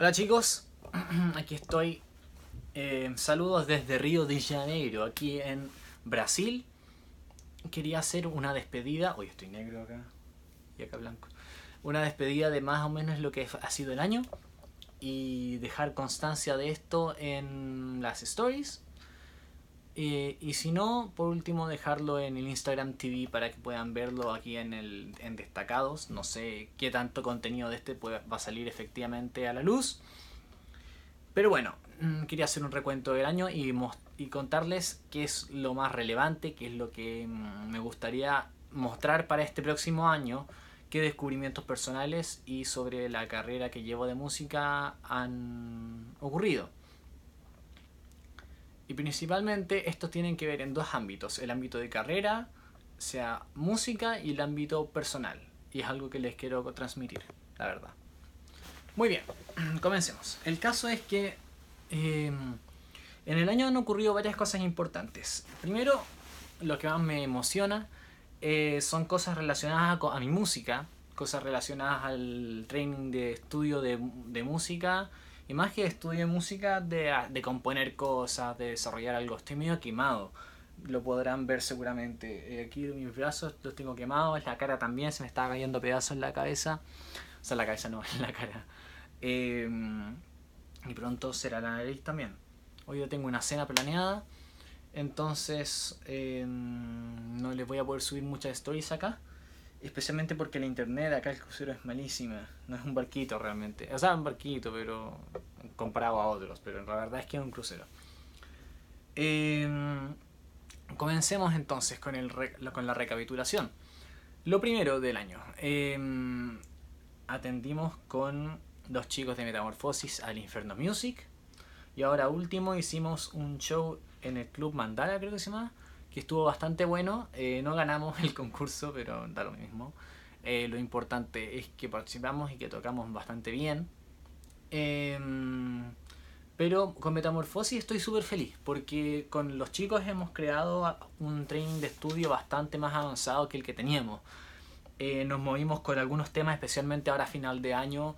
Hola chicos, aquí estoy. Eh, saludos desde Río de Janeiro, aquí en Brasil. Quería hacer una despedida. Hoy estoy negro acá y acá blanco. Una despedida de más o menos lo que ha sido el año y dejar constancia de esto en las stories. Eh, y si no, por último, dejarlo en el Instagram TV para que puedan verlo aquí en, el, en destacados. No sé qué tanto contenido de este va a salir efectivamente a la luz. Pero bueno, mm, quería hacer un recuento del año y, y contarles qué es lo más relevante, qué es lo que mm, me gustaría mostrar para este próximo año, qué descubrimientos personales y sobre la carrera que llevo de música han ocurrido. Y principalmente estos tienen que ver en dos ámbitos, el ámbito de carrera, sea música y el ámbito personal. Y es algo que les quiero transmitir, la verdad. Muy bien, comencemos. El caso es que em, en el año han ocurrido varias cosas importantes. Primero, lo que más me emociona eh, son cosas relacionadas a, mi música, cosas relacionadas al training de estudio de, de música y más que estudio música, de, de componer cosas, de desarrollar algo. Estoy medio quemado. Lo podrán ver seguramente. Eh, aquí mis brazos los tengo quemados, la cara también, se me está cayendo pedazos en la cabeza. O sea, la cabeza no, en la cara. Em, y pronto será la nariz también. Hoy yo tengo una cena planeada. Entonces em, no les voy a poder subir muchas stories acá. Especialmente porque la internet acá el crucero es malísima. No es un barquito realmente. O sea, un barquito, pero comparado a otros. Pero la verdad es que es un crucero. Em, comencemos entonces con, el con la recapitulación. Lo primero del año. Em, atendimos con los chicos de Metamorfosis al Inferno Music. Y ahora último hicimos un show en el Club Mandala, creo que se llama que estuvo bastante bueno. Eh, no ganamos el concurso, pero da lo mismo. Eh, lo importante es que participamos y que tocamos bastante bien. Em, pero con Metamorfosis estoy súper feliz porque con los chicos hemos creado un training de estudio bastante más avanzado que el que teníamos. Eh, nos movimos con algunos temas, especialmente ahora a final de año.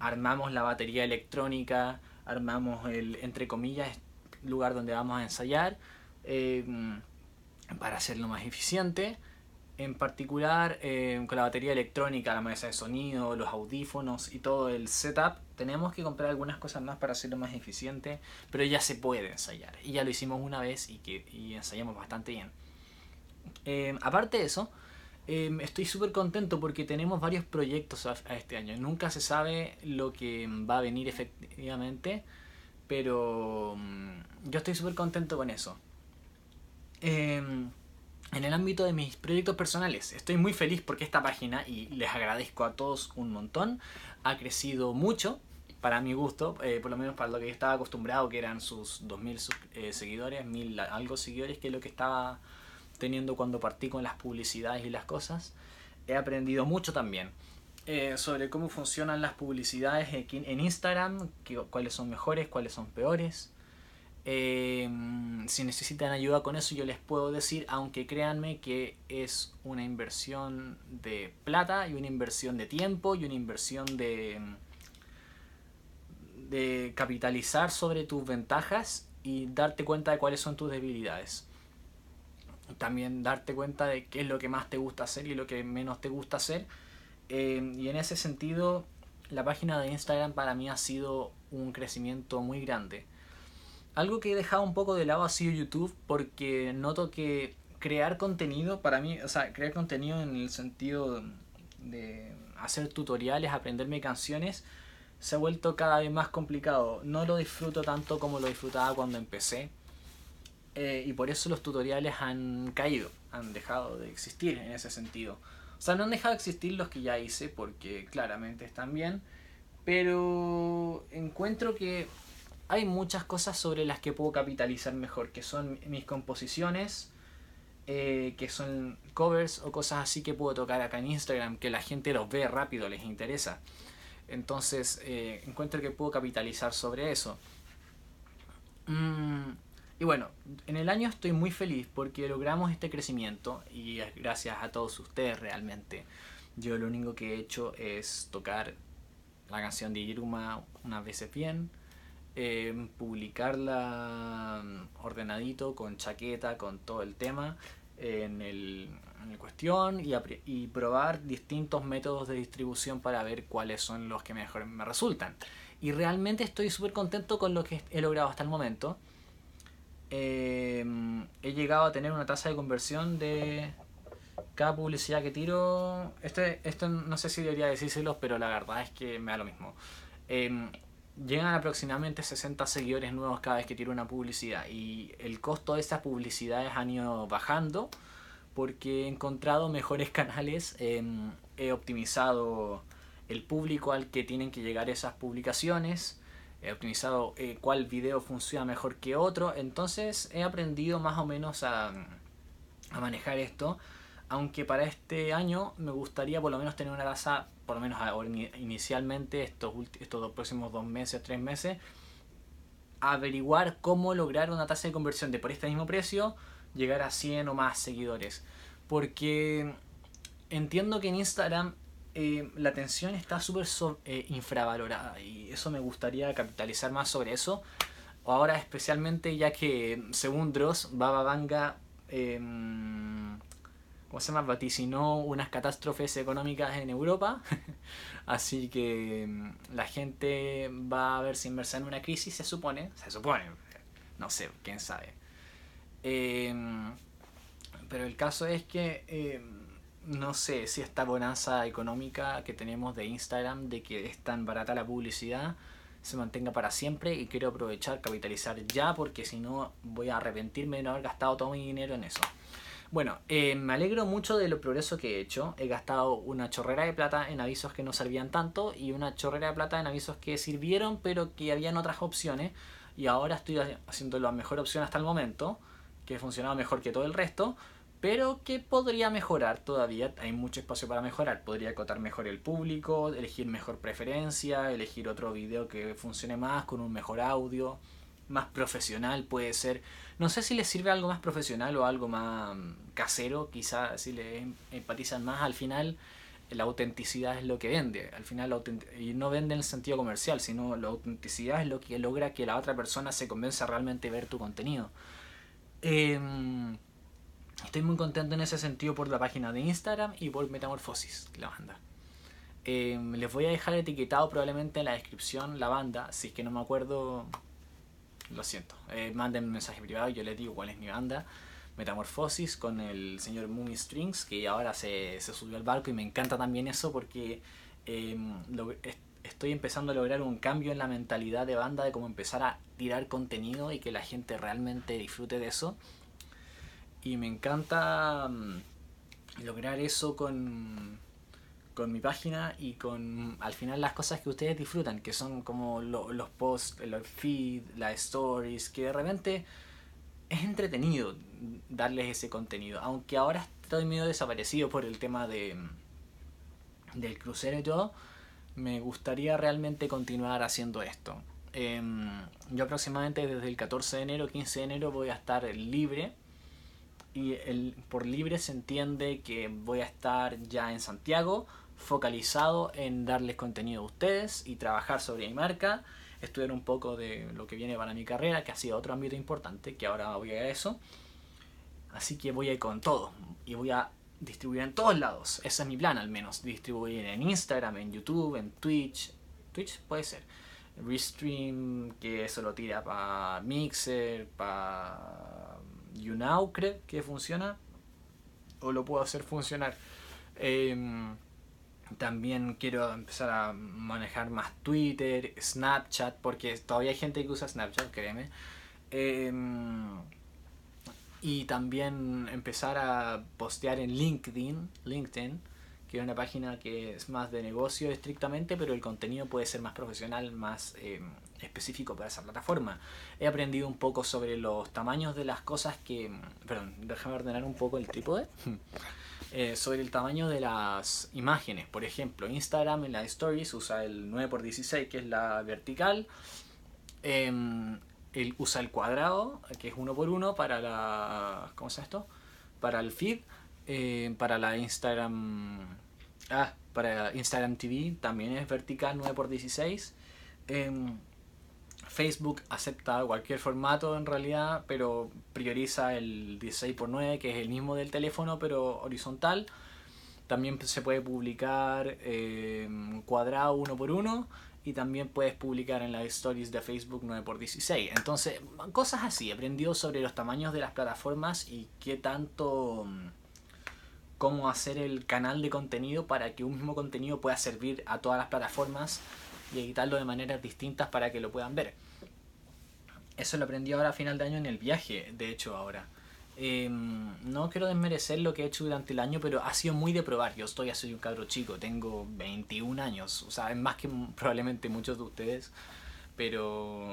armamos la batería electrónica, armamos el, entre comillas, lugar donde vamos a ensayar Em, para hacerlo más eficiente. En particular em, con la batería electrónica, la mesa de sonido, los audífonos y todo el setup, tenemos que comprar algunas cosas más para hacerlo más eficiente, pero ya se puede ensayar. Y ya lo hicimos una vez y, que, y ensayamos bastante bien. Em, aparte de eso, estoy súper contento porque tenemos varios proyectos a, este año. Nunca se sabe lo que va a venir efectivamente, pero yo estoy súper contento con eso. Em, en el ámbito de mis proyectos personales, estoy muy feliz porque esta página, y les agradezco a todos un montón, ha crecido mucho para mi gusto, eh, por lo menos para lo que yo estaba acostumbrado, que eran sus 2.000 eh, seguidores, 1.000 algo seguidores, que es lo que estaba teniendo cuando partí con las publicidades y las cosas. He aprendido mucho también eh, sobre cómo funcionan las publicidades en Instagram, cuáles son mejores, cuáles son peores. Em, si necesitan ayuda con eso yo les puedo decir, aunque créanme que es una inversión de plata y una inversión de tiempo y una inversión de, de capitalizar sobre tus ventajas y darte cuenta de cuáles son tus debilidades. También darte cuenta de qué es lo que más te gusta hacer y lo que menos te gusta hacer. Em, y en ese sentido, la página de Instagram para mí ha sido un crecimiento muy grande algo que he dejado un poco de lado ha sido YouTube porque noto que crear contenido para mí, o sea, crear contenido en el sentido de hacer tutoriales, aprenderme canciones, se ha vuelto cada vez más complicado. No lo disfruto tanto como lo disfrutaba cuando empecé. Eh, y por eso los tutoriales han caído, han dejado de existir en ese sentido. O sea, no han dejado de existir los que ya hice porque claramente están bien. Pero encuentro que hay muchas cosas sobre las que puedo capitalizar mejor, que son mis composiciones, eh, que son covers o cosas así que puedo tocar acá en Instagram, que la gente los ve rápido, les interesa. Entonces eh, encuentro que puedo capitalizar sobre eso. Mm, y bueno, en el año estoy muy feliz porque logramos este crecimiento y gracias a todos ustedes realmente. Yo lo único que he hecho es tocar la canción de Iruma unas veces bien, eh, publicarla ordenadito, con chaqueta, con todo el tema en el, en cuestión y, y, probar distintos métodos de distribución para ver cuáles son los que mejor me resultan. Y realmente estoy súper contento con lo que he logrado hasta el momento. Eh, he llegado a tener una tasa de conversión de cada publicidad que tiro. Este, esto no sé si debería decírselo, pero la verdad es que me da lo mismo. Llegan aproximadamente 60 seguidores nuevos cada vez que tiro una publicidad. Y el costo de esas publicidades han ido bajando porque he encontrado mejores canales, em, he optimizado el público al que tienen que llegar esas publicaciones, he optimizado eh, cuál video funciona mejor que otro, entonces he aprendido más o menos a, a manejar esto, aunque para este año me gustaría por lo menos tener una tasa por lo menos inicialmente estos, estos dos próximos dos meses, tres meses, averiguar cómo lograr una tasa de conversión de por este mismo precio llegar a 100 o más seguidores. Porque entiendo que en Instagram eh, la atención está súper eh, infravalorada y eso me gustaría capitalizar más sobre eso. Ahora especialmente ya que según Dross, Baba Vanga... Em, ¿cómo se llama? vaticinó unas catástrofes económicas en Europa. Así que mm, la gente va a verse inmersa en una crisis, se supone. Se supone. No sé, quién sabe. Em, pero el caso es que em, no sé si esta bonanza económica que tenemos de Instagram, de que es tan barata la publicidad, se mantenga para siempre y quiero aprovechar, capitalizar ya, porque si no voy a arrepentirme de no haber gastado todo mi dinero en eso. Bueno, eh, me alegro mucho de lo progreso que he hecho. He gastado una chorrera de plata en avisos que no servían tanto y una chorrera de plata en avisos que sirvieron pero que habían otras opciones. Y ahora estoy haciendo la mejor opción hasta el momento, que ha funcionado mejor que todo el resto, pero que podría mejorar todavía. Hay mucho espacio para mejorar. Podría acotar mejor el público, elegir mejor preferencia, elegir otro video que funcione más con un mejor audio más profesional puede ser. No sé si les sirve algo más profesional o algo más casero, quizás si le em, empatizan más. Al final, la autenticidad es lo que vende. Al final, y no vende en el sentido comercial, sino la autenticidad es lo que logra que la otra persona se convenza realmente ver tu contenido. Em, estoy muy contento en ese sentido por la página de Instagram y por Metamorfosis, la banda. Em, les voy a dejar etiquetado probablemente en la descripción la banda, si es que no me acuerdo lo siento. Eh, manden un mensaje privado y yo les digo cuál es mi banda. Metamorfosis con el señor Mooney Strings, que ahora se, se, subió al barco y me encanta también eso porque em, estoy empezando a lograr un cambio en la mentalidad de banda de cómo empezar a tirar contenido y que la gente realmente disfrute de eso. Y me encanta mm, lograr eso con, con mi página y con al final las cosas que ustedes disfrutan, que son como los posts, los feed, las stories, que de repente es entretenido darles ese contenido, aunque ahora estoy medio desaparecido por el tema de del crucero y todo, me gustaría realmente continuar haciendo esto. Em, yo aproximadamente desde el 14 de enero, 15 de enero voy a estar libre y el, por libre se entiende que voy a estar ya en Santiago focalizado en darles contenido a ustedes y trabajar sobre mi marca, estudiar un poco de lo que viene para mi carrera, que ha sido otro ámbito importante, que ahora voy a eso. Así que voy a ir con todo y voy a distribuir en todos lados. Ese es mi plan al menos. Distribuir en Instagram, en YouTube, en Twitch. Twitch puede ser. Restream, que eso lo tira para Mixer, para YouNow, creo que funciona. O lo puedo hacer funcionar. Em, también quiero empezar a manejar más Twitter, Snapchat, porque todavía hay gente que usa Snapchat, créeme. Em, y también empezar a postear en LinkedIn, LinkedIn, que es una página que es más de negocio estrictamente, pero el contenido puede ser más profesional, más em, específico para esa plataforma. He aprendido un poco sobre los tamaños de las cosas que... Perdón, déjame ordenar un poco el trípode. Eh, sobre el tamaño de las imágenes. Por ejemplo, Instagram en las stories usa el 9x16, que es la vertical. Eh, usa el cuadrado, que es 1x1 para la... ¿Cómo se llama esto? Para el feed. Eh, para la Instagram... Ah, para Instagram TV también es vertical 9x16. Facebook acepta cualquier formato en realidad, pero prioriza el 16x9, que es el mismo del teléfono, pero horizontal. También se puede publicar em, cuadrado uno por uno y también puedes publicar en las stories de Facebook 9x16. Entonces, cosas así. Aprendió sobre los tamaños de las plataformas y qué tanto cómo hacer el canal de contenido para que un mismo contenido pueda servir a todas las plataformas y editarlo de maneras distintas para que lo puedan ver. Eso lo aprendí ahora a final de año en el viaje, de hecho ahora. Em, no quiero desmerecer lo que he hecho durante el año, pero ha sido muy de probar. Yo estoy, soy un cabro chico, tengo 21 años, o sea, es más que probablemente muchos de ustedes, pero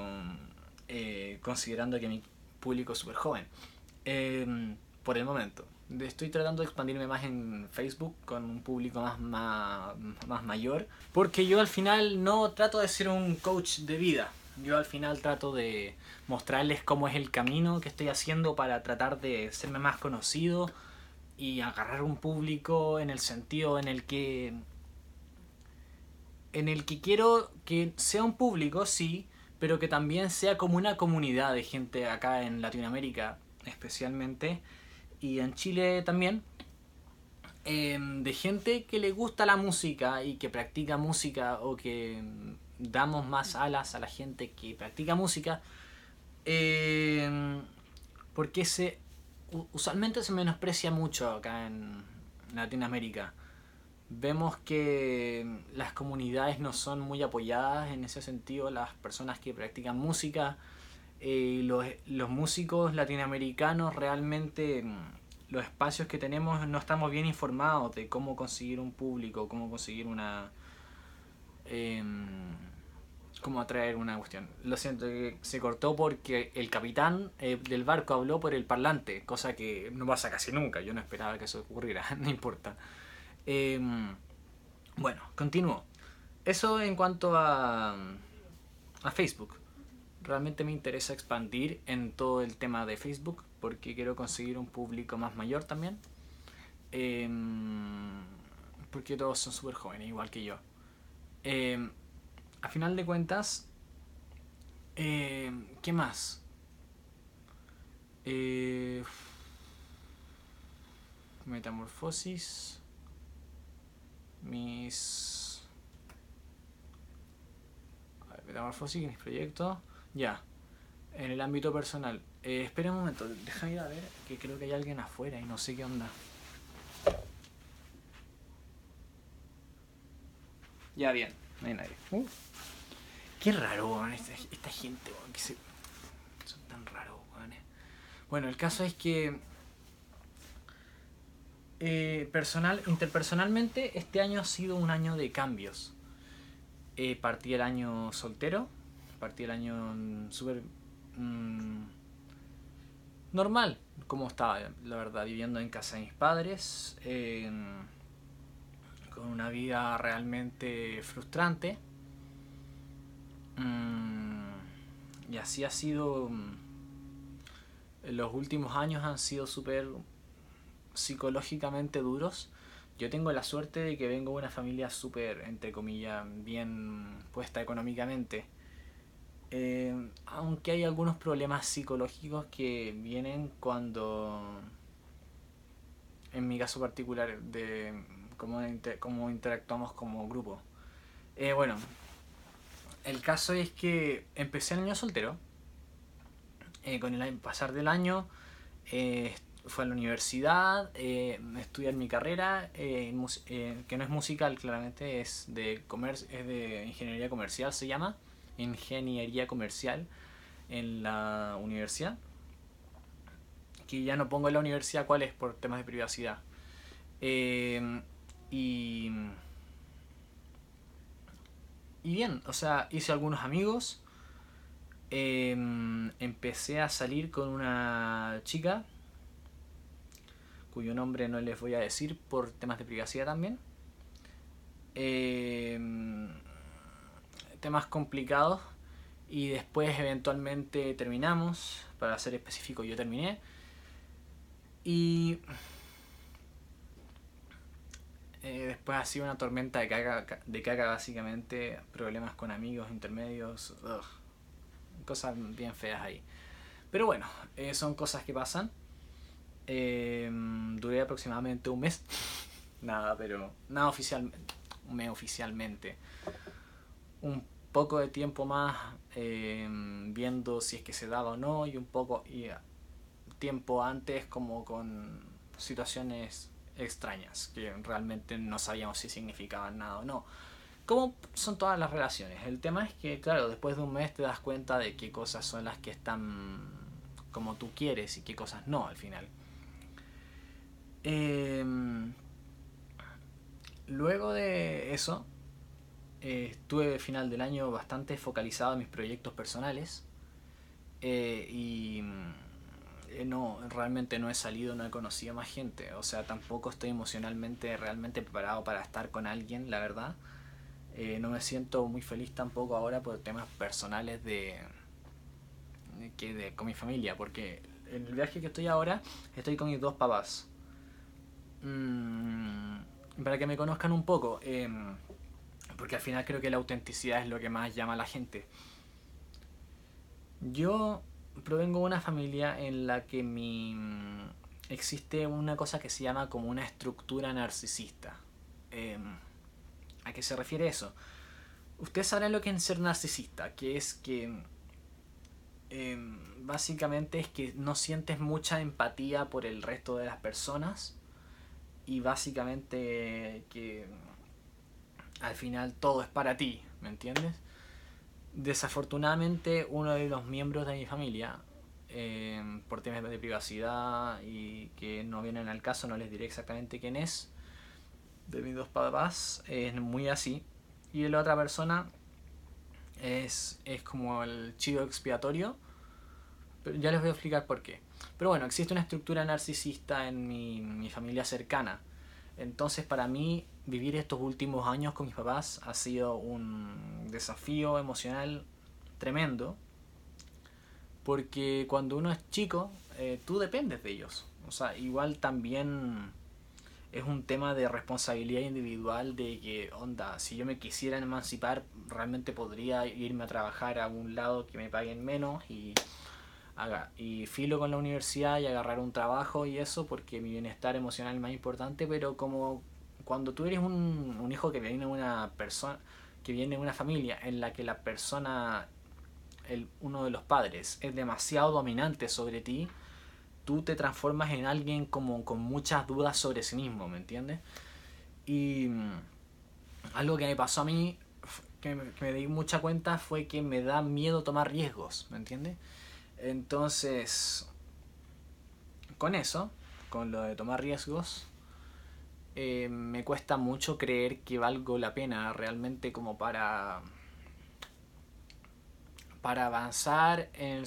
eh, considerando que mi público es súper joven. Em, por el momento estoy tratando de expandirme más en Facebook con un público más, más, mayor. Porque yo al final no trato de ser un coach de vida. Yo al final trato de mostrarles cómo es el camino que estoy haciendo para tratar de serme más conocido y agarrar un público en el sentido en el que en el que quiero que sea un público, sí, pero que también sea como una comunidad de gente acá en Latinoamérica, especialmente, y en Chile también, em, de gente que le gusta la música y que practica música o que damos más alas a la gente que practica música, em, porque se, usualmente se menosprecia mucho acá en Latinoamérica. Vemos que las comunidades no son muy apoyadas en ese sentido, las personas que practican música eh, los, los, músicos latinoamericanos realmente mm, los espacios que tenemos no estamos bien informados de cómo conseguir un público, cómo conseguir una... Em, cómo atraer una cuestión. Lo siento, se cortó porque el capitán eh, del barco habló por el parlante, cosa que no pasa casi nunca, yo no esperaba que eso ocurriera, no importa. Em, bueno, continúo. Eso en cuanto a, a Facebook realmente me interesa expandir en todo el tema de Facebook porque quiero conseguir un público más mayor también. Em, porque todos son súper jóvenes, igual que yo. Em, a final de cuentas, em, ¿qué más? Eh, metamorfosis. Mis... metamorfosis, mis proyectos. Ya. En el ámbito personal. Eh, espera un momento, déjame ir a ver que creo que hay alguien afuera y no sé qué onda. Ya, bien, no hay nadie. Uh. Qué raro, esta, gente, que se... son tan raros, Bueno, el caso es que eh, personal, interpersonalmente, este año ha sido un año de cambios. Eh, partí el año soltero, partí el año súper mm, normal, como estaba, la verdad, viviendo en casa de mis padres, con una vida realmente frustrante. Mm, y así ha sido, mm, los últimos años han sido súper psicológicamente duros. Yo tengo la suerte de que vengo de una familia súper, entre comillas, bien puesta económicamente eh, aunque hay algunos problemas psicológicos que vienen cuando, en mi caso particular, de cómo, cómo interactuamos como grupo. Eh, bueno, el caso es que empecé el año soltero. Eh, con el pasar del año fue a la universidad, estudiar mi carrera, que no es musical, claramente es de, comer es de ingeniería comercial, se llama ingeniería comercial en la universidad. Que ya no pongo en la universidad cuál es por temas de privacidad. Eh, y, y bien, o sea, hice algunos amigos. Em, empecé a salir con una chica cuyo nombre no les voy a decir por temas de privacidad también. Eh, temas complicados y después eventualmente terminamos, para ser específico yo terminé. Y Eh, después ha sido una tormenta de caca, de caca básicamente, problemas con amigos intermedios, cosas bien feas ahí. Pero bueno, eh, son cosas que pasan. Eh, duré aproximadamente un mes. nada, pero nada oficialmente. Un oficialmente. Un poco de tiempo más viendo si es que se daba o no y un poco y tiempo antes como con situaciones extrañas que realmente no sabíamos si significaban nada o no. Como son todas las relaciones. El tema es que, claro, después de un mes te das cuenta de qué cosas son las que están como tú quieres y qué cosas no al final. Em, luego de eso, eh, estuve final del año bastante focalizado en mis proyectos personales eh, y eh, no, realmente no he salido, no he conocido más gente. O sea, tampoco estoy emocionalmente realmente preparado para estar con alguien, la verdad. Eh, no me siento muy feliz tampoco ahora por temas personales de, que de con mi familia, porque en el viaje que estoy ahora estoy con mis dos papás. Mm, para que me conozcan un poco, em, porque al final creo que la autenticidad es lo que más llama a la gente. Yo provengo de una familia en la que mi, existe una cosa que se llama como una estructura narcisista. Em, ¿A qué se refiere eso? Ustedes sabrán lo que es ser narcisista, que es que em, básicamente es que no sientes mucha empatía por el resto de las personas y básicamente que al final todo es para ti, ¿me entiendes? Desafortunadamente, uno de los miembros de mi familia, eh, por temas de privacidad y que no vienen al caso, no les diré exactamente quién es, de mis dos papás, es muy así. Y la otra persona es, es como el chivo expiatorio, ya les voy a explicar por qué. Pero bueno, existe una estructura narcisista en mi, mi familia cercana. Entonces, para mí, vivir estos últimos años con mis papás ha sido un desafío emocional tremendo. Porque cuando uno es chico, eh, tú dependes de ellos. O sea, igual también es un tema de responsabilidad individual de que, onda, si yo me quisiera emancipar, realmente podría irme a trabajar a un lado que me paguen menos y, haga, y filo con la universidad y agarrar un trabajo y eso porque mi bienestar emocional es más importante, pero como cuando tú eres un, un hijo que viene una persona, que viene de una familia en la que la persona, el, uno de los padres, es demasiado dominante sobre ti, tú te transformas en alguien como con muchas dudas sobre sí mismo, ¿me entiendes? Y mm, algo que me pasó a mí, que me, que me di mucha cuenta, fue que me da miedo tomar riesgos, ¿me entiendes? Entonces, con eso, con lo de tomar riesgos, eh, me cuesta mucho creer que valgo la pena realmente como para para avanzar en,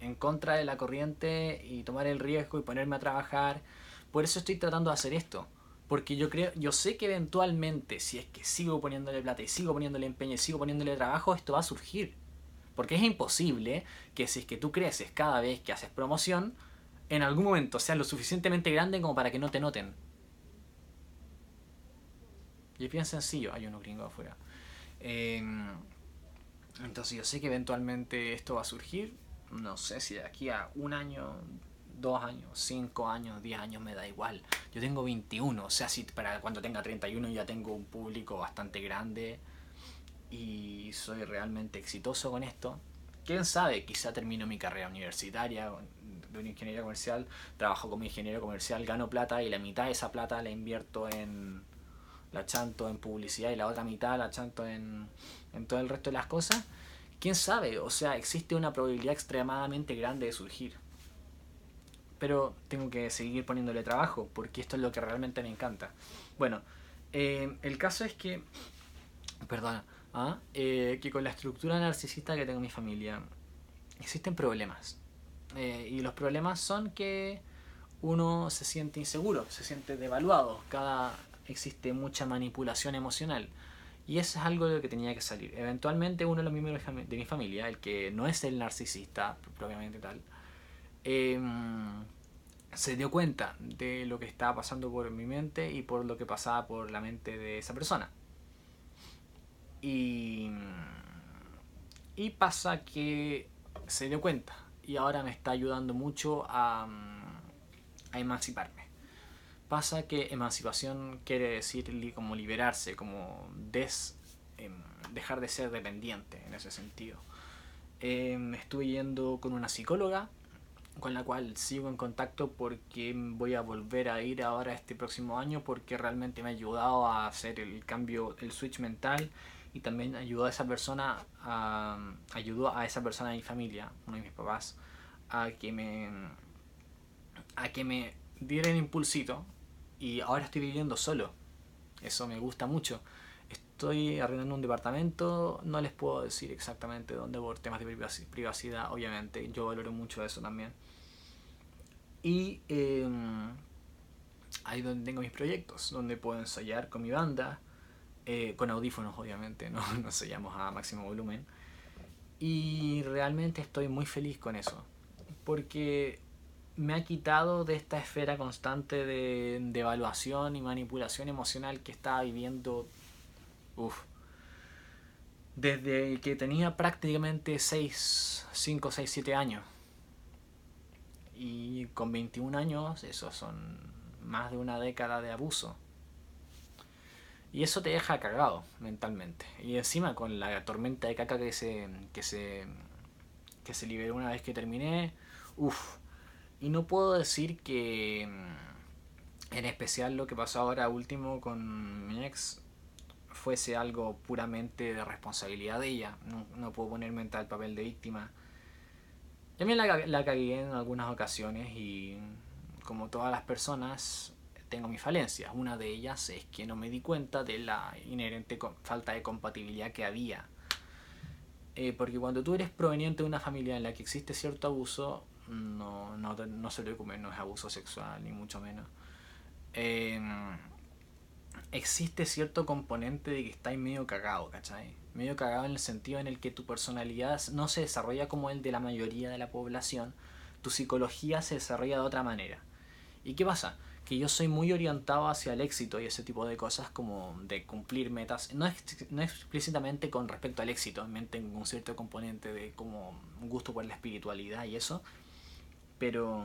en contra de la corriente y tomar el riesgo y ponerme a trabajar. Por eso estoy tratando de hacer esto. Porque yo creo, yo sé que eventualmente, si es que sigo poniéndole plata y sigo poniéndole empeño y sigo poniéndole trabajo, esto va a surgir. Porque es imposible que si es que tú creces cada vez que haces promoción, en algún momento sea lo suficientemente grande como para que no te noten. Y es bien sencillo. Hay unos gringos afuera. Em, entonces yo sé que eventualmente esto va a surgir. No sé si de aquí a un año, dos años, cinco años, diez años me da igual. Yo tengo 21, o sea, si para cuando tenga 31 ya tengo un público bastante grande y soy realmente exitoso con esto. Quién sabe, quizá termino mi carrera universitaria de una ingeniería comercial, trabajo como ingeniero comercial, gano plata y la mitad de esa plata la invierto en la chanto en publicidad y la otra mitad la chanto en, en todo el resto de las cosas, quién sabe, o sea, existe una probabilidad extremadamente grande de surgir. Pero tengo que seguir poniéndole trabajo, porque esto es lo que realmente me encanta. Bueno, eh, el caso es que, perdona, ¿ah? eh, que con la estructura narcisista que tengo en mi familia, existen problemas. Eh, y los problemas son que uno se siente inseguro, se siente devaluado. Cada, existe mucha manipulación emocional. Y eso es algo de lo que tenía que salir. Eventualmente uno de los miembros de mi familia, el que no es el narcisista propiamente tal, em, se dio cuenta de lo que estaba pasando por mi mente y por lo que pasaba por la mente de esa persona. Y, pasa que se dio cuenta y ahora me está ayudando mucho a emanciparme. Pasa que emancipación quiere decir como liberarse, como des, em, dejar de ser dependiente en ese sentido. Eh, estuve yendo con una psicóloga con la cual sigo en contacto porque voy a volver a ir ahora este próximo año porque realmente me ha ayudado a hacer el cambio, el switch mental y también ayudó a esa persona, a, ayudó a esa persona de mi familia, uno de mis papás, a que me, a que me diera el impulsito y ahora estoy viviendo solo. Eso me gusta mucho. Estoy arrendando un departamento, no les puedo decir exactamente dónde por temas de privacidad, obviamente. Yo valoro mucho eso también. Y em, ahí donde tengo mis proyectos, donde puedo ensayar con mi banda, eh, con audífonos obviamente, no ensayamos a máximo volumen. Y realmente estoy muy feliz con eso, porque me ha quitado de esta esfera constante de, de evaluación y manipulación emocional que estaba viviendo Uf. Desde que tenía prácticamente 6, 5, 6, 7 años. Y con 21 años, eso son más de una década de abuso. Y eso te deja cagado mentalmente. Y encima con la tormenta de caca que se, que se, que se liberó una vez que terminé, uff. Y no puedo decir que, en especial lo que pasó ahora último con mi ex, fuese algo puramente de responsabilidad de ella. No, puedo ponerme en tal papel de víctima. También la, la cagué en algunas ocasiones y como todas las personas tengo mis falencias. Una de ellas es que no me di cuenta de la inherente falta de compatibilidad que había. Eh, porque cuando tú eres proveniente de una familia en la que existe cierto abuso, no, no, no se lo comer, no es abuso sexual, ni mucho menos. Eh, existe cierto componente de que estáis medio cagado, ¿cachai? Medio cagado en el sentido en el que tu personalidad no se desarrolla como el de la mayoría de la población, tu psicología se desarrolla de otra manera. ¿Y qué pasa? Que yo soy muy orientado hacia el éxito y ese tipo de cosas como de cumplir metas, no, no explícitamente con respecto al éxito, tengo un cierto componente de como un gusto por la espiritualidad y eso, pero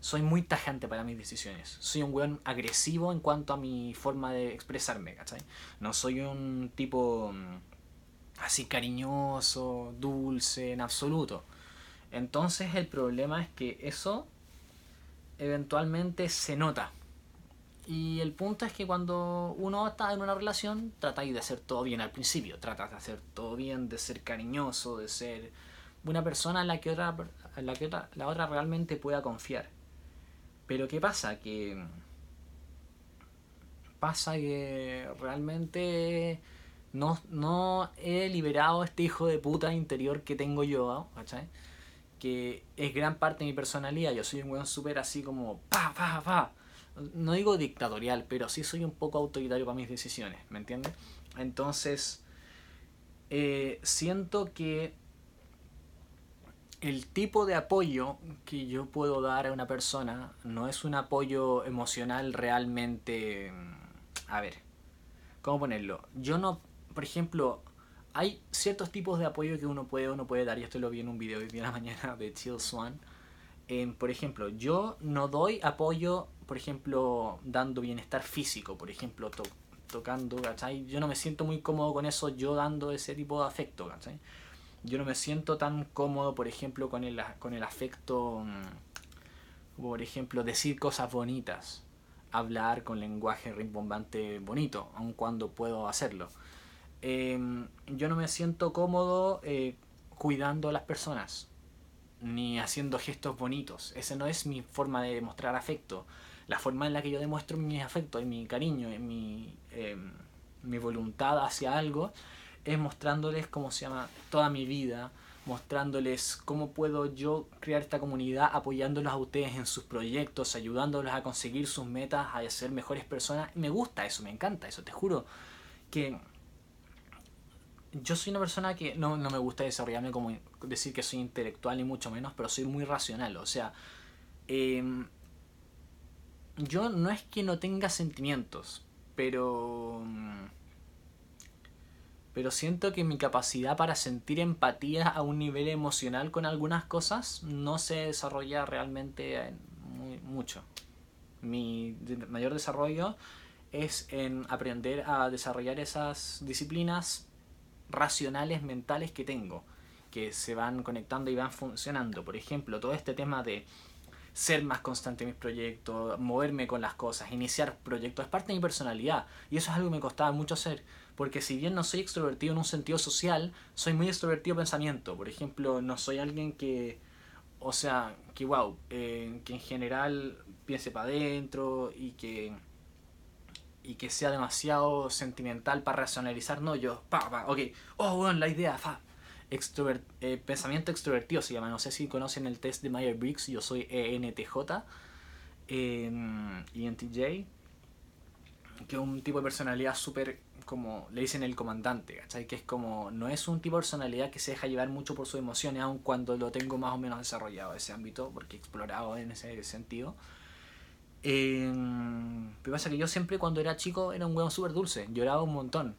soy muy tajante para mis decisiones. Soy un weón agresivo en cuanto a mi forma de expresarme, ¿cachai? No soy un tipo mm, así cariñoso, dulce, en absoluto. Entonces el problema es que eso eventualmente se nota. Y el punto es que cuando uno está en una relación, tratáis de hacer todo bien al principio. Tratas de hacer todo bien, de ser cariñoso, de ser una persona en la que otra, en la, que otra, la otra realmente pueda confiar. Pero ¿qué pasa? Que pasa que realmente no, no he liberado este hijo de puta interior que tengo yo, ¿cachai? Que es gran parte de mi personalidad. Yo soy un weón súper así como pa, pa, pa. No digo dictatorial, pero sí soy un poco autoritario para mis decisiones, ¿me entiendes? Entonces, eh, siento que el tipo de apoyo que yo puedo dar a una persona no es un apoyo emocional realmente... Mm, a ver, ¿cómo ponerlo? Yo no, por ejemplo, hay ciertos tipos de apoyo que uno puede o no puede dar, y esto lo vi en un video hoy día en la mañana de Chill Swan. por ejemplo, yo no doy apoyo, por ejemplo, dando bienestar físico, por ejemplo, tocando, ¿cachai? Yo no me siento muy cómodo con eso, yo dando ese tipo de afecto, ¿cachai? Yo no me siento tan cómodo, por ejemplo, con el, con el afecto, mm, por ejemplo, decir cosas bonitas, hablar con lenguaje rimbombante bonito, aun cuando puedo hacerlo. Em, yo no me siento cómodo eh, cuidando a las personas, ni haciendo gestos bonitos. Esa no es mi forma de demostrar afecto. La forma en la que yo demuestro mi afecto y mi cariño y mi, em, mi voluntad hacia algo es mostrándoles cómo se llama toda mi vida, mostrándoles cómo puedo yo crear esta comunidad, apoyándolos a ustedes en sus proyectos, ayudándolos a conseguir sus metas, a ser mejores personas. Me gusta eso, me encanta eso, te juro que yo soy una persona que no, me gusta desarrollarme como decir que soy intelectual ni mucho menos, pero soy muy racional. O sea, em, yo no es que no tenga sentimientos, pero... Pero siento que mi capacidad para sentir empatía a un nivel emocional con algunas cosas no se desarrolla realmente en muy- mucho. Mi mayor desarrollo es en aprender a desarrollar esas disciplinas racionales mentales que tengo, que se van conectando y van funcionando. Por ejemplo, todo este tema de ser más constante en mis proyectos, moverme con las cosas, iniciar proyectos, es parte de mi personalidad. Y eso es algo que me costaba mucho hacer, porque si bien no soy extrovertido en un sentido social, soy muy extrovertido en pensamiento. Por ejemplo, no soy alguien que, o sea, que wow, eh, que en general piense para adentro y que y que sea demasiado sentimental para racionalizar, no, yo, pa, pa, ok, oh, bueno, la idea, fa. Extrovert, eh, pensamiento extrovertido se llama, no sé si conocen el test de Myers-Briggs, yo soy ENTJ, eh, ENTJ, que es un tipo de personalidad súper, como le dicen el comandante, ¿cachai? Que es como, no es un tipo de personalidad que se deja llevar mucho por sus emociones, aun cuando lo tengo más o menos desarrollado ese ámbito, porque he explorado en ese sentido. Eh, pero pasa que yo siempre cuando era chico era un hueón súper dulce, lloraba un montón.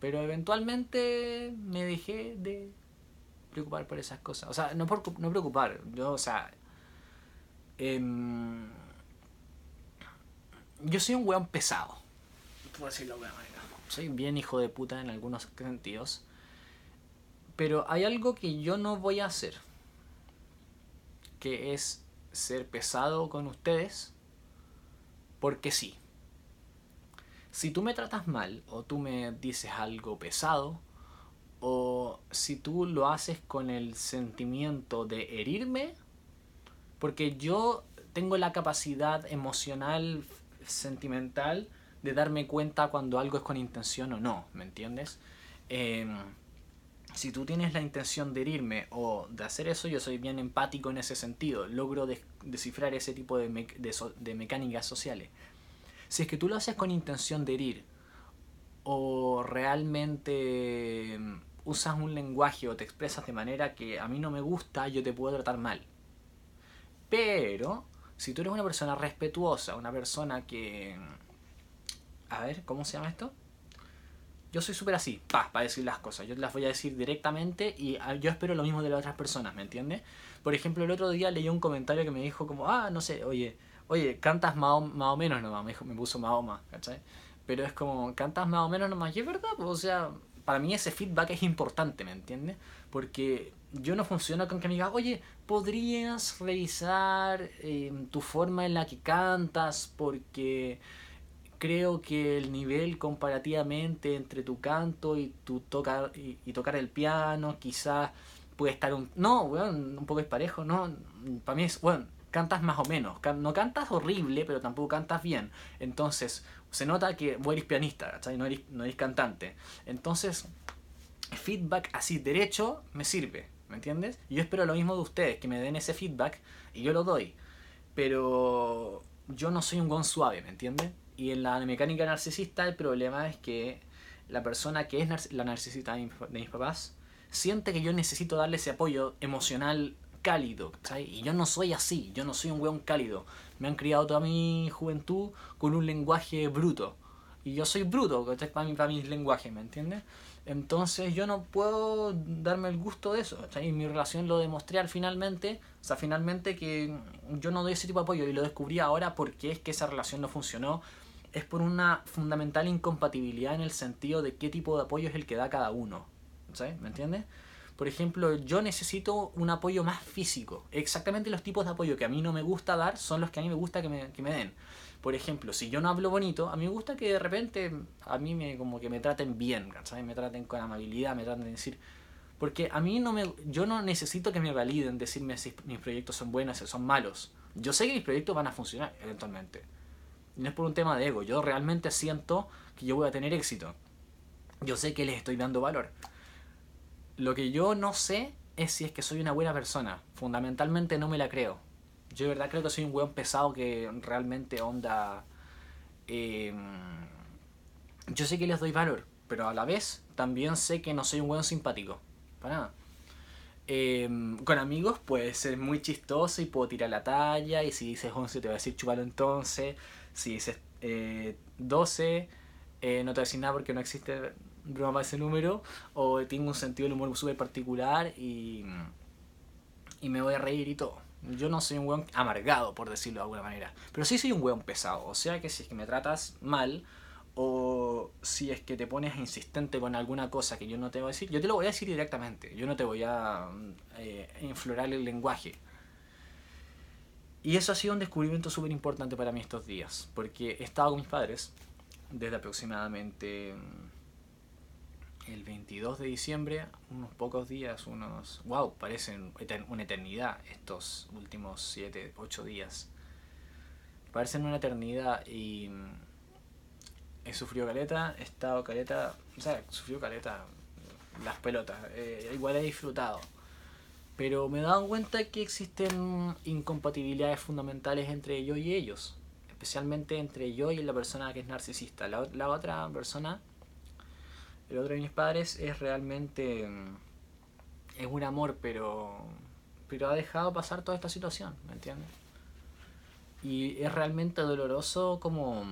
Pero eventualmente me dejé de preocupar por esas cosas. O sea, no por no preocupar, yo, o sea... em, yo soy un hueón pesado, puedo decirlo de alguna manera. Soy bien hijo de puta en algunos sentidos. Pero hay algo que yo no voy a hacer. Que es ser pesado con ustedes porque sí. Si tú me tratas mal o tú me dices algo pesado o si tú lo haces con el sentimiento de herirme, porque yo tengo la capacidad emocional, sentimental, de darme cuenta cuando algo es con intención o no, ¿me entiendes? Em, si tú tienes la intención de herirme o de hacer eso, yo soy bien empático en ese sentido. Logro des- descifrar ese tipo de, de mecánicas sociales. Si es que tú lo haces con intención de herir o realmente mm, usas un lenguaje o te expresas de manera que a mí no me gusta, yo te puedo tratar mal. Pero si tú eres una persona respetuosa, una persona que... A ver, ¿cómo se llama esto? Yo soy súper así, pa, para decir las cosas. Yo las voy a decir directamente y ah, yo espero lo mismo de las otras personas, ¿me entiendes? Por ejemplo, el otro día leí un comentario que me dijo como, ah, no sé, oye, oye, cantas más o, más o menos nomás, me, dijo, me puso Mahoma, ¿cachai? Pero es como, cantas más o menos nomás, y es verdad, pues, o sea, para mí ese feedback es importante, ¿me entiendes? Porque yo no funciono con que me digas, oye, ¿podrías revisar eh, tu forma en la que cantas? Porque creo que el nivel comparativamente entre tu canto y tu tocar y, tocar el piano quizás puede estar un no weón, un poco parejo no para mí es bueno cantas más o menos no cantas horrible pero tampoco cantas bien entonces se nota que vos eres pianista ¿cachai? no eres no eres cantante entonces feedback así derecho me sirve ¿me entiendes? Y yo espero lo mismo de ustedes que me den ese feedback y yo lo doy pero yo no soy un gon suave, ¿me entiendes? Y en la mecánica narcisista el problema es que la persona que es nar- la narcisista de mis, de mis papás siente que yo necesito darle ese apoyo emocional cálido, ¿sabes? Y yo no soy así, yo no soy un weón cálido. Me han criado toda mi juventud con un lenguaje bruto. Y yo soy bruto, ¿cachai? Para, mi, para mis lenguajes, ¿me entiendes? Entonces yo no puedo darme el gusto de eso. Y mi relación lo demostré al finalmente, o sea, finalmente que yo no doy ese tipo de apoyo y lo descubrí ahora porque es que esa relación no funcionó. Es por una fundamental incompatibilidad en el sentido de qué tipo de apoyo es el que da cada uno. ¿sabes? ¿Me entiendes? Por ejemplo, yo necesito un apoyo más físico. Exactamente los tipos de apoyo que a mí no me gusta dar son los que a mí me gusta que me, que me den. Por ejemplo, si yo no hablo bonito, a mí me gusta que de repente a mí me como que me traten bien, ¿sabes? Me traten con amabilidad, me traten de decir... Porque a mí no me... Yo no necesito que me validen decirme si mis proyectos son buenos o son malos. Yo sé que mis proyectos van a funcionar eventualmente. Y no es por un tema de ego. Yo realmente siento que yo voy a tener éxito. Yo sé que les estoy dando valor. Lo que yo no sé es si es que soy una buena persona. Fundamentalmente no me la creo. Yo de verdad creo que soy un weón pesado que realmente onda... eh, yo sé que les doy valor, pero a la vez también sé que no soy un weón simpático. Para nada. Eh, con amigos puede ser muy chistoso y puedo tirar la talla y si dices 11 te voy a decir chupalo entonces. Si dices 12, eh, no te voy a decir nada porque no existe broma para ese número, o tengo un sentido del humor súper particular y, y me voy a reír y todo. Yo no soy un weón amargado, por decirlo de alguna manera, pero sí soy un weón pesado, o sea que si es que me tratas mal, o si es que te pones insistente con alguna cosa que yo no te voy a decir, yo te lo voy a decir directamente, yo no te voy a eh, inflorar el lenguaje. Y eso ha sido un descubrimiento súper importante para mí estos días, porque he estado con mis padres desde aproximadamente mm, el 22 de diciembre, unos pocos días, unos... ¡Wow! Parecen una eternidad estos últimos 7, 8 días. Parecen una eternidad y mm, he sufrido caleta, he estado caleta, o sea, sufrido caleta las pelotas, eh, igual he disfrutado pero me he dado cuenta que existen incompatibilidades fundamentales entre yo y ellos, especialmente entre yo y la persona que es narcisista. La, otra persona, el otro de mis padres, es realmente es un amor, pero pero ha dejado pasar toda esta situación, ¿me entiendes? Y es realmente doloroso como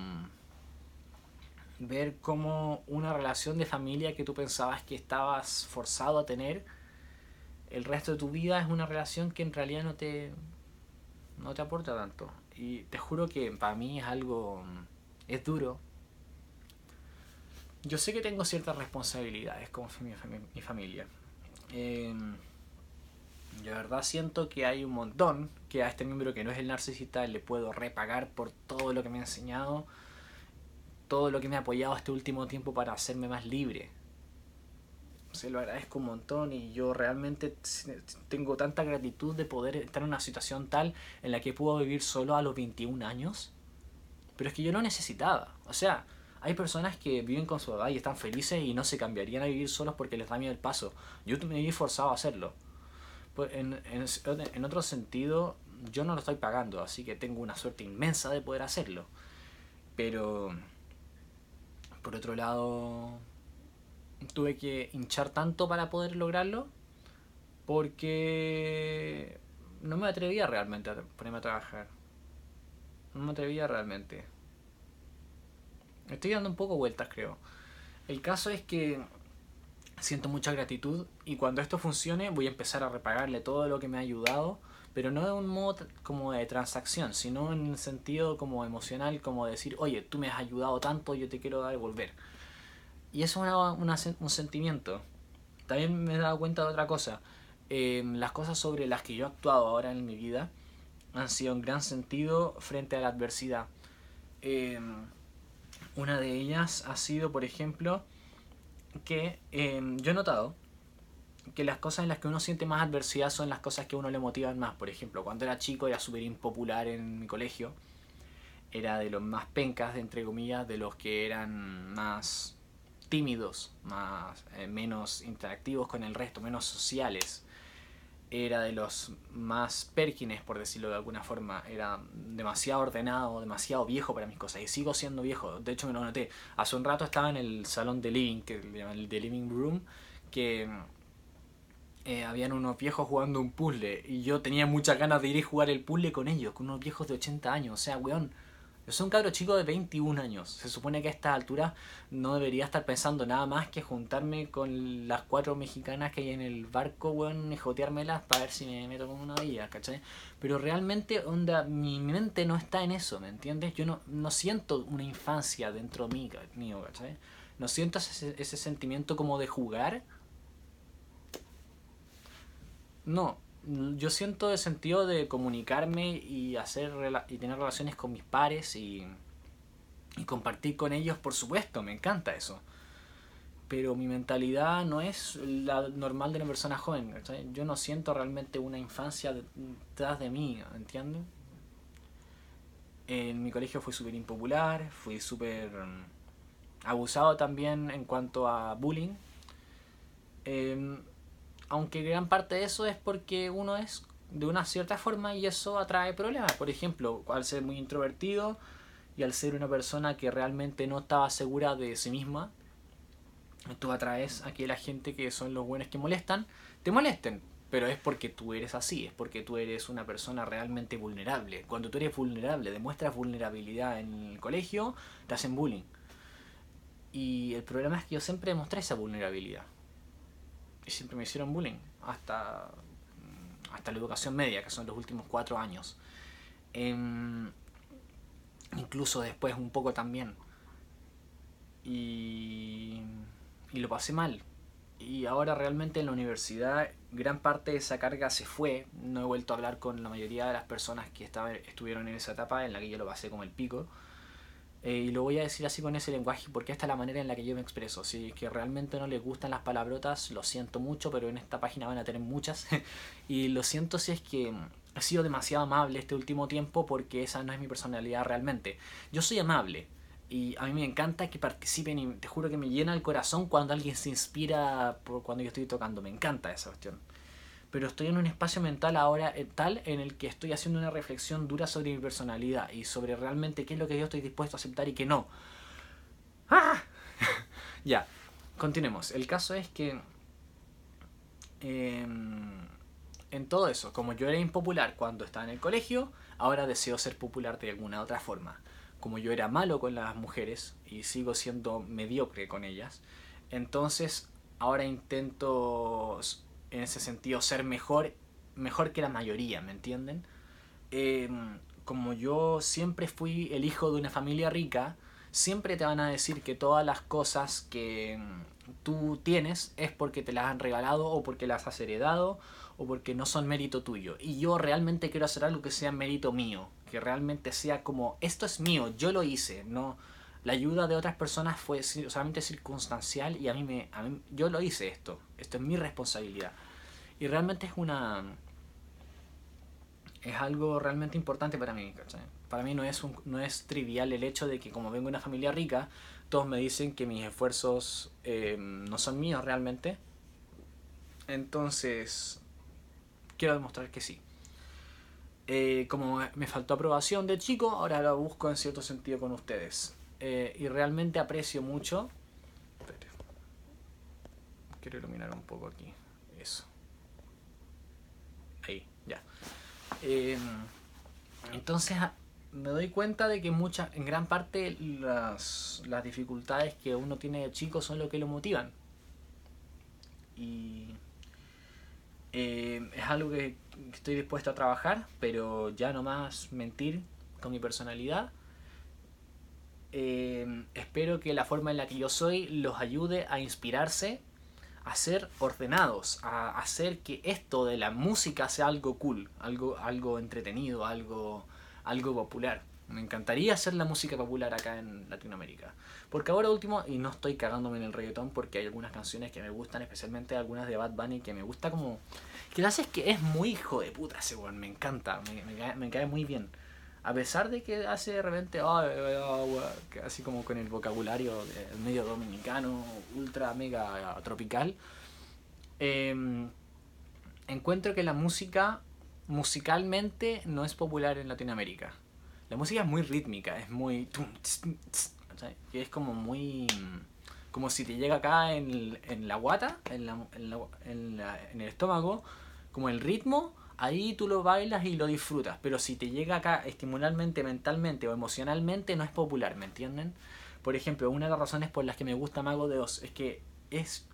ver cómo una relación de familia que tú pensabas que estabas forzado a tener el resto de tu vida es una relación que en realidad no te, no te aporta tanto. Y te juro que para mí es algo, es duro. Yo sé que tengo ciertas responsabilidades como mi, mi familia. Yo de verdad siento que hay un montón que a este miembro que no es el narcisista le puedo repagar por todo lo que me ha enseñado, todo lo que me ha apoyado este último tiempo para hacerme más libre se lo agradezco un montón y yo realmente tengo tanta gratitud de poder estar en una situación tal en la que puedo vivir solo a los 21 años. Pero es que yo no necesitaba. O sea, hay personas que viven con su edad y están felices y no se cambiarían a vivir solos porque les da miedo el paso. Yo me vi forzado a hacerlo. Pues en, en, en otro sentido, yo no lo estoy pagando, así que tengo una suerte inmensa de poder hacerlo. Pero, por otro lado, tuve que hinchar tanto para poder lograrlo porque no me atrevía realmente a ponerme a trabajar. No me atrevía realmente. Estoy dando un poco vueltas, creo. El caso es que siento mucha gratitud y cuando esto funcione voy a empezar a repagarle todo lo que me ha ayudado, pero no de un modo como de transacción, sino en el sentido como emocional, como decir, oye, tú me has ayudado tanto, yo te quiero dar volver. Y eso es un sentimiento. También me he dado cuenta de otra cosa. Eh, las cosas sobre las que yo he actuado ahora en mi vida han sido en gran sentido frente a la adversidad. Eh, una de ellas ha sido, por ejemplo, que eh, yo he notado que las cosas en las que uno siente más adversidad son las cosas que a uno le motivan más. Por ejemplo, cuando era chico era súper impopular en mi colegio. Era de los más pencas, entre comillas, de los que eran más tímidos, más, eh, menos interactivos con el resto, menos sociales. Era de los más perkines, por decirlo de alguna forma. Era demasiado ordenado, demasiado viejo para mis cosas. Y sigo siendo viejo. De hecho, me lo noté. Hace un rato estaba en el salón de living, que le llaman el de living room, que eh, habían unos viejos jugando un puzzle. Y yo tenía muchas ganas de ir y jugar el puzzle con ellos, con unos viejos de 80 años. O sea, weón yo soy un cabro chico de 21 años. Se supone que a esta altura no debería estar pensando nada más que juntarme con las cuatro mexicanas que hay en el barco, weón, y joteármelas para ver si me meto con una de ellas, ¿cachai? Pero realmente, onda, mi mente no está en eso, ¿me entiendes? Yo no, no siento una infancia dentro mí, mío, ¿cachai? No siento ese, ese sentimiento como de jugar. No, yo siento el sentido de comunicarme y hacer y tener relaciones con mis pares y, compartir con ellos, por supuesto, me encanta eso. Pero mi mentalidad no es la normal de una persona joven. Yo no siento realmente una infancia detrás de mí, ¿entiendes? En mi colegio fui súper impopular, fui súper mm, abusado también en cuanto a bullying. Eh, aunque gran parte de eso es porque uno es de una cierta forma y eso atrae problemas. Por ejemplo, al ser muy introvertido y al ser una persona que realmente no estaba segura de sí misma, tú atraes a que la gente que son los buenos que molestan, te molesten. pero es porque tú eres así, es porque tú eres una persona realmente vulnerable. Cuando tú eres vulnerable, demuestras vulnerabilidad en el colegio, te hacen bullying. Y el problema es que yo siempre demostré esa vulnerabilidad. Siempre me hicieron bullying, hasta, hasta la educación media, que son los últimos cuatro años. Em, incluso después un poco también. Y, lo pasé mal. Y ahora realmente en la universidad gran parte de esa carga se fue. No he vuelto a hablar con la mayoría de las personas que estuvieron en esa etapa en la que yo lo pasé como el pico. Eh, y lo voy a decir así con ese lenguaje porque esta es la manera en la que yo me expreso. Si es que realmente no les gustan las palabrotas, lo siento mucho, pero en esta página van a tener muchas. y lo siento si es que he sido demasiado amable este último tiempo porque esa no es mi personalidad realmente. Yo soy amable, y a mí me encanta que participen y te juro que me llena el corazón cuando alguien se inspira por cuando yo estoy tocando. Me encanta esa cuestión. Pero estoy en un espacio mental ahora eh, tal en el que estoy haciendo una reflexión dura sobre mi personalidad y sobre realmente qué es lo que yo estoy dispuesto a aceptar y qué no. ¡Ah! ya, continuemos. El caso es que em, en todo eso, como yo era impopular cuando estaba en el colegio, ahora deseo ser popular de alguna otra forma como yo era malo con las mujeres y sigo siendo mediocre con ellas, entonces ahora intento en ese sentido ser mejor, mejor que la mayoría, ¿me entienden? Em, como yo siempre fui el hijo de una familia rica, siempre te van a decir que todas las cosas que em, tú tienes es porque te las han regalado o porque las has heredado o porque no son mérito tuyo. Y yo realmente quiero hacer algo que sea mérito mío, que realmente sea como, esto es mío, yo lo hice, no... La ayuda de otras personas fue solamente circunstancial y a mí me... A mí, yo lo hice esto, esto es mi responsabilidad. Y realmente es una... Es algo realmente importante para mí, Para mí no es, un, no es trivial el hecho de que como vengo de una familia rica, todos me dicen que mis esfuerzos eh, no son míos realmente. Entonces, quiero demostrar que sí. Eh, como me faltó aprobación de chico, ahora lo busco en cierto sentido con ustedes. Eh, y realmente aprecio mucho. Quiero iluminar un poco aquí. Eso. Ahí, ya. Em, entonces ah, me doy cuenta de que muchas, en gran parte las, las dificultades que uno tiene de chico son lo que lo motivan. Y eh, es algo que estoy dispuesto a trabajar, pero ya no más mentir con mi personalidad. Eh, espero que la forma en la que yo soy los ayude a inspirarse, a ser ordenados, a hacer que esto de la música sea algo cool, algo, algo entretenido, algo, algo popular. Me encantaría hacer la música popular acá en Latinoamérica. Porque ahora último, y no estoy cagándome en el reggaetón porque hay algunas canciones que me gustan, especialmente algunas de Bad Bunny que me gusta como... Que hace es que es muy hijo de puta ese me encanta, me, cae, muy bien. A pesar de que hace de repente, así como con el vocabulario medio dominicano, ultra mega tropical, em, encuentro que la música musicalmente no es popular en Latinoamérica. La música es muy rítmica, es muy... Y es como muy... Como si te llega acá en, la guata, en, la, en, en, el estómago, como el ritmo, ahí tú lo bailas y lo disfrutas. Pero si te llega acá estimularmente, mentalmente o emocionalmente, no es popular, ¿me entienden? Por ejemplo, una de las razones por las que me gusta Mago de Oz es que es,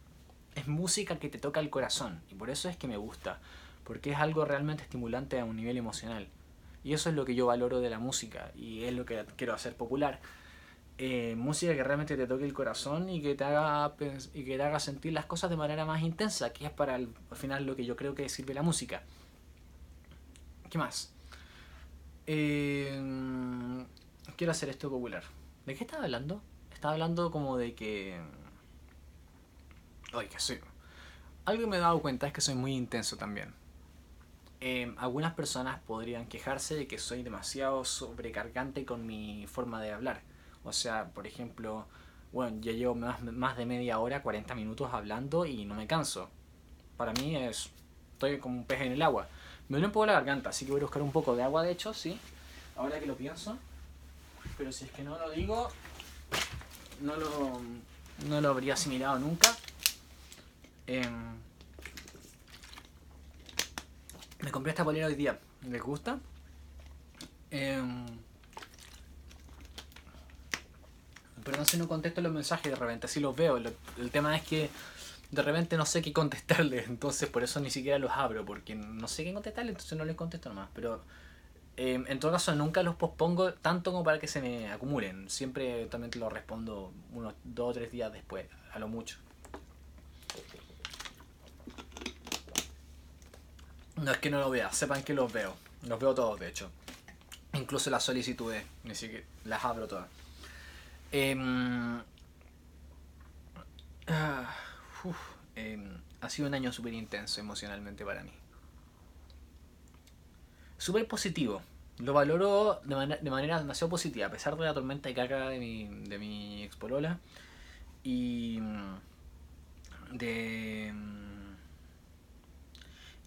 es música que te toca el corazón. Y por eso es que me gusta. Porque es algo realmente estimulante a un nivel emocional. Y eso es lo que yo valoro de la música y es lo que quiero hacer popular. Eh, música que realmente te toque el corazón y que te haga y que te haga sentir las cosas de manera más intensa, que es para al final lo que yo creo que sirve la música. ¿Qué más? Eh, quiero hacer esto popular. ¿De qué estaba hablando? Estaba hablando como de que... Ay, que soy... Algo que me he dado cuenta es que soy muy intenso también. Em, algunas personas podrían quejarse de que soy demasiado sobrecargante con mi forma de hablar. O sea, por ejemplo, bueno, ya llevo más, más de media hora, 40 minutos hablando y no me canso. Para mí es... Estoy como un pez en el agua. Me duele un poco la garganta, así que voy a buscar un poco de agua, de hecho, sí. Ahora que lo pienso. Pero si es que no lo digo, no lo, no lo habría asimilado nunca. Eh, compré esta polera hoy día. ¿Les gusta? Em, perdón si no contesto los mensajes de repente, así los veo. el tema es que de repente no sé qué contestarles, entonces por eso ni siquiera los abro, porque no sé qué contestarles, entonces no les contesto nomás. Pero em, en todo caso nunca los pospongo tanto como para que se me acumulen. Siempre también te lo respondo unos dos o tres días después, a lo mucho. No es que no lo vea, sepan que los veo. Los veo todos, de hecho. Incluso las solicitudes, ni siquiera las abro todas. Ah, em, ha sido un año súper intenso emocionalmente para mí. Súper positivo. Lo valoro de, de, manera demasiado positiva, a pesar de la tormenta de caca de mi, de mi expolola. Y de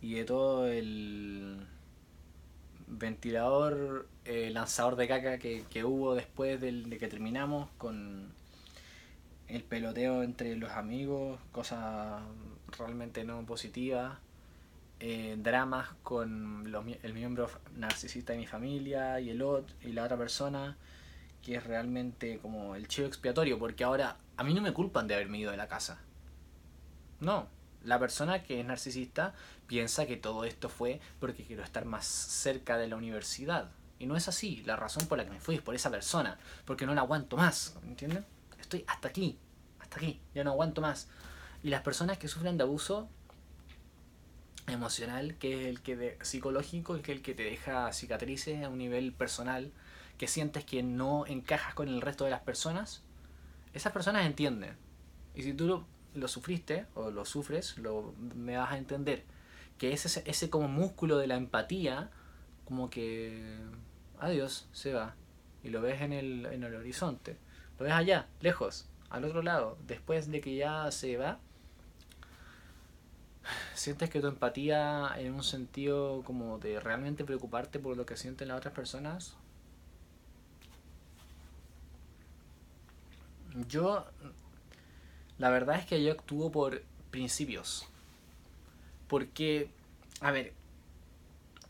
y de todo el ventilador eh, lanzador de caca que, hubo después de que terminamos con el peloteo entre los amigos, cosas realmente no positivas, eh, dramas con el miembro narcisista de mi familia y el otro, y la otra persona, que es realmente como el chivo expiatorio, porque ahora a mí no me culpan de haberme ido de la casa. No, la persona que es narcisista piensa que todo esto fue porque quiero estar más cerca de la universidad. Y no es así. La razón por la que me fui es por esa persona. Porque no la aguanto más. ¿Entienden? Estoy hasta aquí. Hasta aquí. Ya no aguanto más. Y las personas que sufren de abuso emocional, que es el que de, psicológico, que es el que te deja cicatrices a un nivel personal, que sientes que no encajas con el resto de las personas, esas personas entienden. Y si tú lo sufriste o lo sufres, lo, me vas a entender. Que ese, ese como músculo de la empatía, como que, adiós, se va. Y lo ves en el, en el horizonte. Lo ves allá, lejos, al otro lado. Después de que ya se va, sientes que tu empatía en un sentido como de realmente preocuparte por lo que sienten las otras personas. Yo la verdad es que yo actúo por principios. Porque, a ver,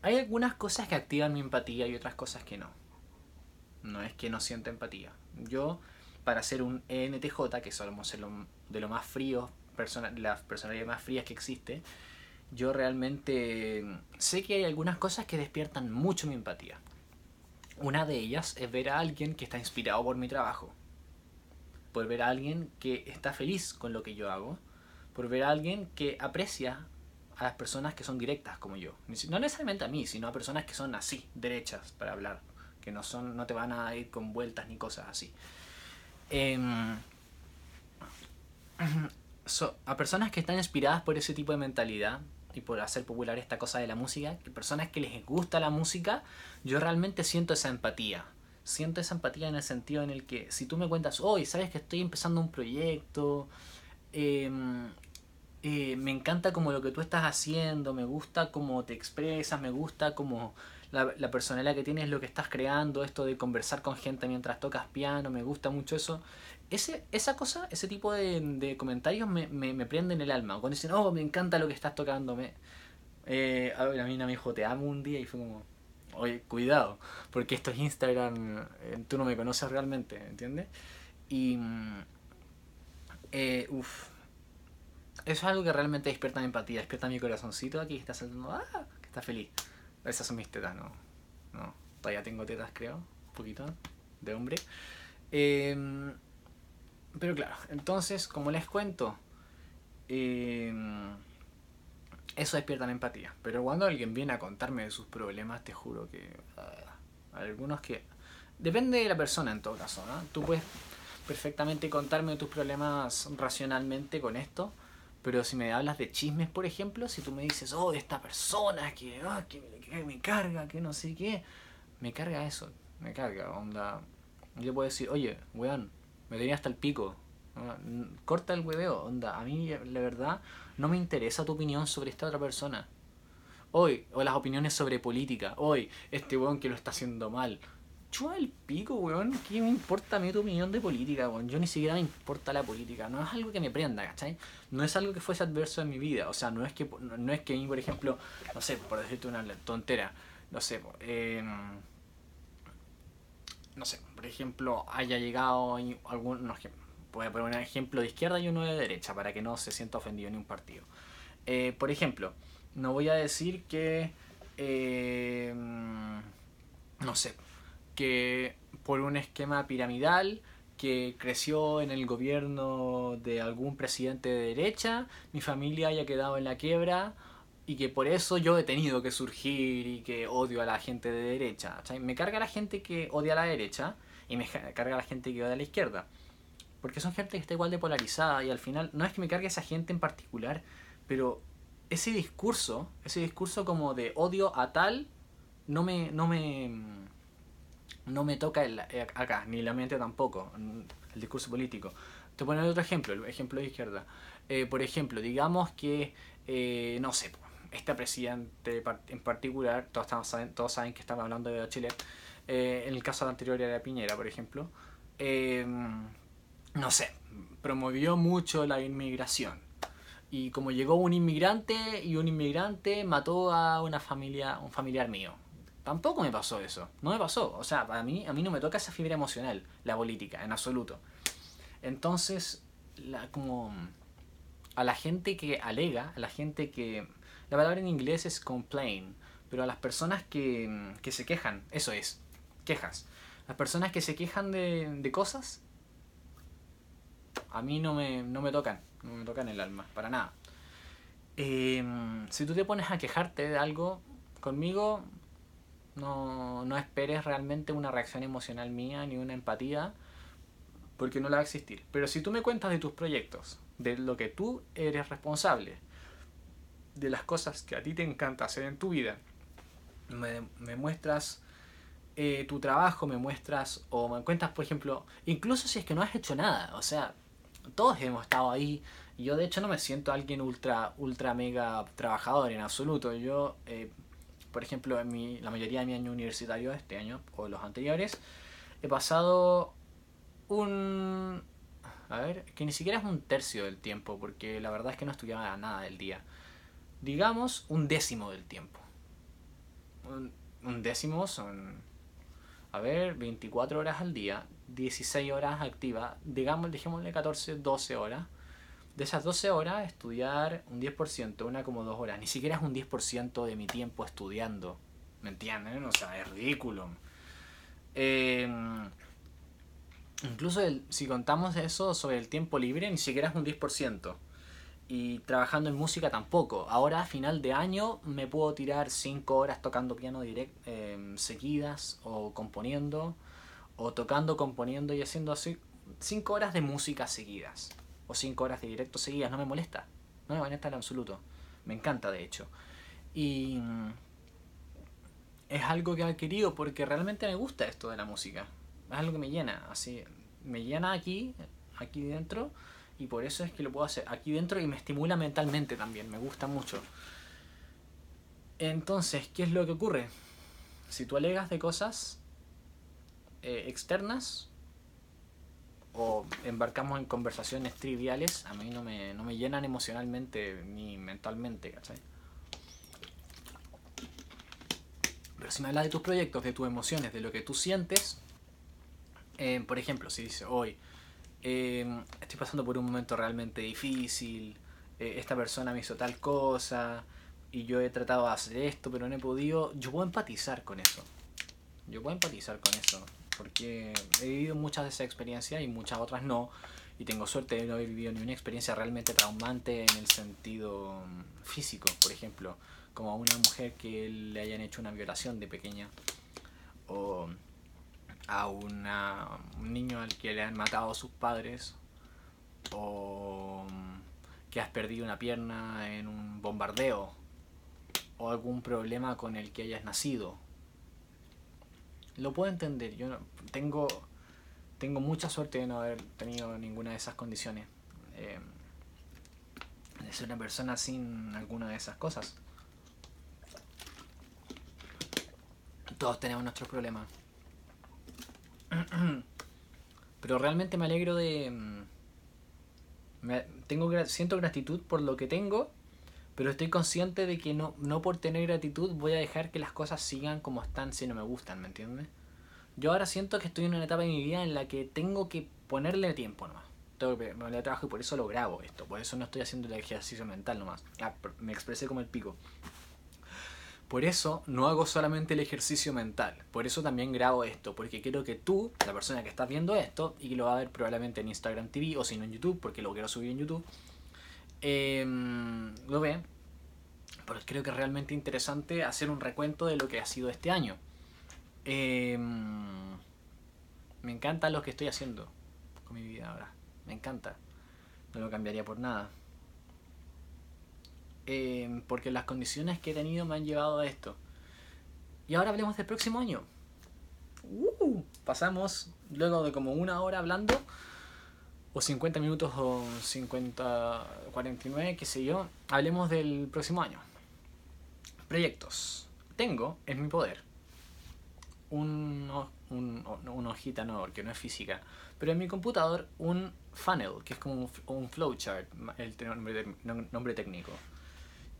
hay algunas cosas que activan mi empatía y otras cosas que no. No es que no sienta empatía. Yo, para ser un ENTJ, que somos de lo más frío, persona, las personalidades más frías que existe, yo realmente sé que hay algunas cosas que despiertan mucho mi empatía. Una de ellas es ver a alguien que está inspirado por mi trabajo por ver a alguien que está feliz con lo que yo hago, por ver a alguien que aprecia a las personas que son directas como yo. No necesariamente a mí, sino a personas que son así, derechas para hablar, que no, son, no te van a ir con vueltas ni cosas así. Em, a personas que están inspiradas por ese tipo de mentalidad y por hacer popular esta cosa de la música, que personas que les gusta la música, yo realmente siento esa empatía. Siento esa empatía en el sentido en el que si tú me cuentas, hoy sabes que estoy empezando un proyecto, em, eh, me encanta como lo que tú estás haciendo, me gusta cómo te expresas, me gusta como la, la, personalidad que tienes, lo que estás creando, esto de conversar con gente mientras tocas piano, me gusta mucho eso. Ese, esa cosa, ese tipo de, comentarios me, me, prenden el alma. Cuando dicen, oh, me encanta lo que estás tocando, me... Eh, a mí me dijo, te amo un día y fue como, oye, cuidado, porque esto es Instagram, eh, tú no me conoces realmente, ¿entiendes? Y, mm, eh, uff, eso es algo que realmente despierta mi empatía, despierta mi corazoncito aquí, que está saltando, ah, que está feliz. Esas son mis tetas, ¿no? No, todavía tengo tetas, creo, un poquito, de hombre. Em, pero claro, entonces, como les cuento, eh, eso despierta la empatía. Pero cuando alguien viene a contarme de sus problemas, te juro que ah, algunos que... Depende de la persona en todo caso, ¿no? Tú puedes perfectamente contarme tus problemas racionalmente con esto, pero si me hablas de chismes, por ejemplo, si tú me dices, oh, esta persona que, ah, que, me carga, que no sé qué, me carga eso, me carga, onda. Yo puedo decir, oye, weón, me tenía hasta el pico, corta el hueveo, onda. A mí, la verdad, no me interesa tu opinión sobre esta otra persona. Hoy, o las opiniones sobre política. Hoy, este weón que lo está haciendo mal. Chua el pico, weón. ¿Qué me importa a mí tu opinión de política, weón? Yo ni siquiera me importa la política. No es algo que me prenda, ¿cachai? No es algo que fuese adverso en mi vida. O sea, no es que, no es que a mí, por ejemplo, no sé, por decirte una tontera, no sé, eh, no sé, por ejemplo, haya llegado algún, no, voy a poner un ejemplo de izquierda y uno de derecha para que no se sienta ofendido ni un partido. Eh, por ejemplo, no voy a decir que, eh, no sé, que por un esquema piramidal que creció en el gobierno de algún presidente de derecha, mi familia haya quedado en la quiebra y que por eso yo he tenido que surgir y que odio a la gente de derecha. Me carga la gente que odia a la derecha y me carga la gente que odia a la izquierda. Porque son gente que está igual de polarizada y al final no es que me cargue esa gente en particular, pero ese discurso, ese discurso como de odio a tal, no me, no me, no me toca eh, acá, ni la mente tampoco, el discurso político. Te pongo otro ejemplo, el ejemplo de izquierda. Eh, por ejemplo, digamos que, eh, no sé, este presidente en particular, todos, saben, todos saben que estamos hablando de Chile, eh, en el caso anterior era Piñera, por ejemplo, em, no sé, promovió mucho la inmigración. Y como llegó un inmigrante y un inmigrante mató a una familia, un familiar mío. Tampoco me pasó eso, no me pasó. O sea, a mí, a mí no me toca esa fibra emocional, la política, en absoluto. Entonces, la, como a la gente que alega, a la gente que la palabra en inglés es complain, pero a las personas que, que se quejan, eso es, quejas. Las personas que se quejan de, de cosas, a mí no me, no me tocan, no me tocan el alma, para nada. Em, si tú te pones a quejarte de algo conmigo, no, no esperes realmente una reacción emocional mía ni una empatía, porque no la va a existir. Pero si tú me cuentas de tus proyectos, de lo que tú eres responsable, de las cosas que a ti te encanta hacer en tu vida, me, muestras eh, tu trabajo, me muestras o me cuentas, por ejemplo, incluso si es que no has hecho nada, o sea, todos hemos estado ahí. Yo de hecho no me siento alguien ultra, ultra mega trabajador en absoluto. Yo, eh, por ejemplo, en mi, la mayoría de mi año universitario, este año o los anteriores, he pasado un... A ver, que ni siquiera es un tercio del tiempo, porque la verdad es que no estudiaba nada del día digamos, un décimo del tiempo. Un, décimo son, a ver, 24 horas al día, 16 horas activas, digamos, dejémosle 14, 12 horas. De esas 12 horas, estudiar un 10%, una como dos horas. Ni siquiera es un 10% de mi tiempo estudiando. ¿Me entienden? O sea, es ridículo. Em, incluso si contamos eso sobre el tiempo libre, ni siquiera es un 10% y trabajando en música tampoco. Ahora a final de año me puedo tirar 5 horas tocando piano direct, em, seguidas o componiendo o tocando, componiendo y haciendo así 5 horas de música seguidas o 5 horas de directo seguidas. No me molesta, no me molesta en absoluto. Me encanta de hecho. Y mm, es algo que he adquirido porque realmente me gusta esto de la música. Es algo que me llena, así me llena aquí, aquí dentro y por eso es que lo puedo hacer aquí dentro y me estimula mentalmente también, me gusta mucho. Entonces, ¿qué es lo que ocurre? Si tú alegas de cosas eh, externas o embarcamos en conversaciones triviales, a mí no me, no me llenan emocionalmente ni mentalmente, ¿cachai? Pero si me hablas de tus proyectos, de tus emociones, de lo que tú sientes, eh, por ejemplo, si dice hoy, Em, estoy pasando por un momento realmente difícil, eh, esta persona me hizo tal cosa y yo he tratado de hacer esto, pero no he podido, yo puedo empatizar con eso. Yo puedo empatizar con eso, porque he vivido muchas de esas experiencias y muchas otras no, y tengo suerte de no haber vivido ni una experiencia realmente traumante en el sentido mm, físico, por ejemplo, como a una mujer que le hayan hecho una violación de pequeña, o a una, un niño al que le han matado a sus padres o que has perdido una pierna en un bombardeo o algún problema con el que hayas nacido. Lo puedo entender, yo tengo, tengo mucha suerte de no haber tenido ninguna de esas condiciones. Eh, de ser una persona sin alguna de esas cosas. Todos tenemos nuestros problemas Pero realmente me alegro de... Mm, me, tengo, siento gratitud por lo que tengo, pero estoy consciente de que no, no por tener gratitud voy a dejar que las cosas sigan como están si no me gustan, ¿me entiendes? Yo ahora siento que estoy en una etapa de mi vida en la que tengo que ponerle tiempo nomás. Tengo que ponerle trabajo y por eso lo grabo esto. Por eso no estoy haciendo el ejercicio mental nomás. Ah, me expresé como el pico. Por eso no hago solamente el ejercicio mental. Por eso también grabo esto. Porque quiero que tú, la persona que estás viendo esto, y que lo va a ver probablemente en Instagram TV o si no en YouTube, porque lo quiero subir en YouTube, em, lo ve. Pero creo que es realmente interesante hacer un recuento de lo que ha sido este año. Em, me encanta lo que estoy haciendo con mi vida ahora. Me encanta. No lo cambiaría por nada. Em, porque las condiciones que he tenido me han llevado a esto. Y ahora hablemos del próximo año. Uh, pasamos luego de como una hora hablando, o 50 minutos o 50, 49, qué sé yo. Hablemos del próximo año. Proyectos. Tengo en mi poder un, un, una hojita, no, porque no es física, pero en mi computador un funnel, que es como un, flowchart, el nombre, técnico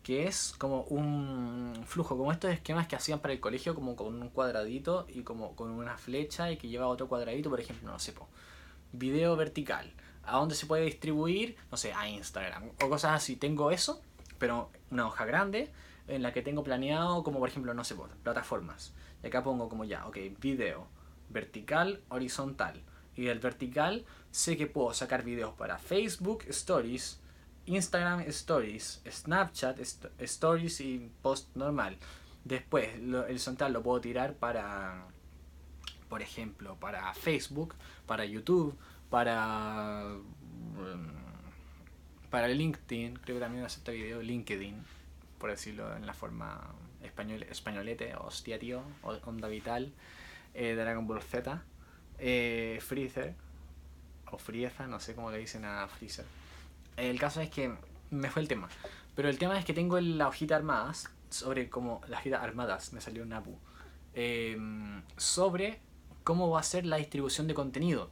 que es como un flujo, como estos esquemas que hacían para el colegio, como con un cuadradito y como con una flecha y que lleva otro cuadradito, por ejemplo, no sé, video vertical, a dónde se puede distribuir, no sé, a Instagram o cosas así. Tengo eso, pero una hoja grande en la que tengo planeado, como por ejemplo, no sé, plataformas. Y acá pongo como ya, ok, video, vertical, horizontal. Y del vertical sé que puedo sacar videos para Facebook, Stories, Instagram Stories, Snapchat Stories y post normal. Después el horizontal lo puedo tirar para, por ejemplo, para Facebook, para YouTube, para mm, para LinkedIn, creo que también acepta video LinkedIn, por decirlo en la forma español, españolete, hostia tío, onda vital, eh, Dragon Ball Z, eh, Freezer, o Frieza, no sé cómo le dicen a Freezer el caso es que me fue el tema. Pero el tema es que tengo la hojita armadas, sobre cómo, las hojitas armadas, me salió un apu, em, sobre cómo va a ser la distribución de contenido.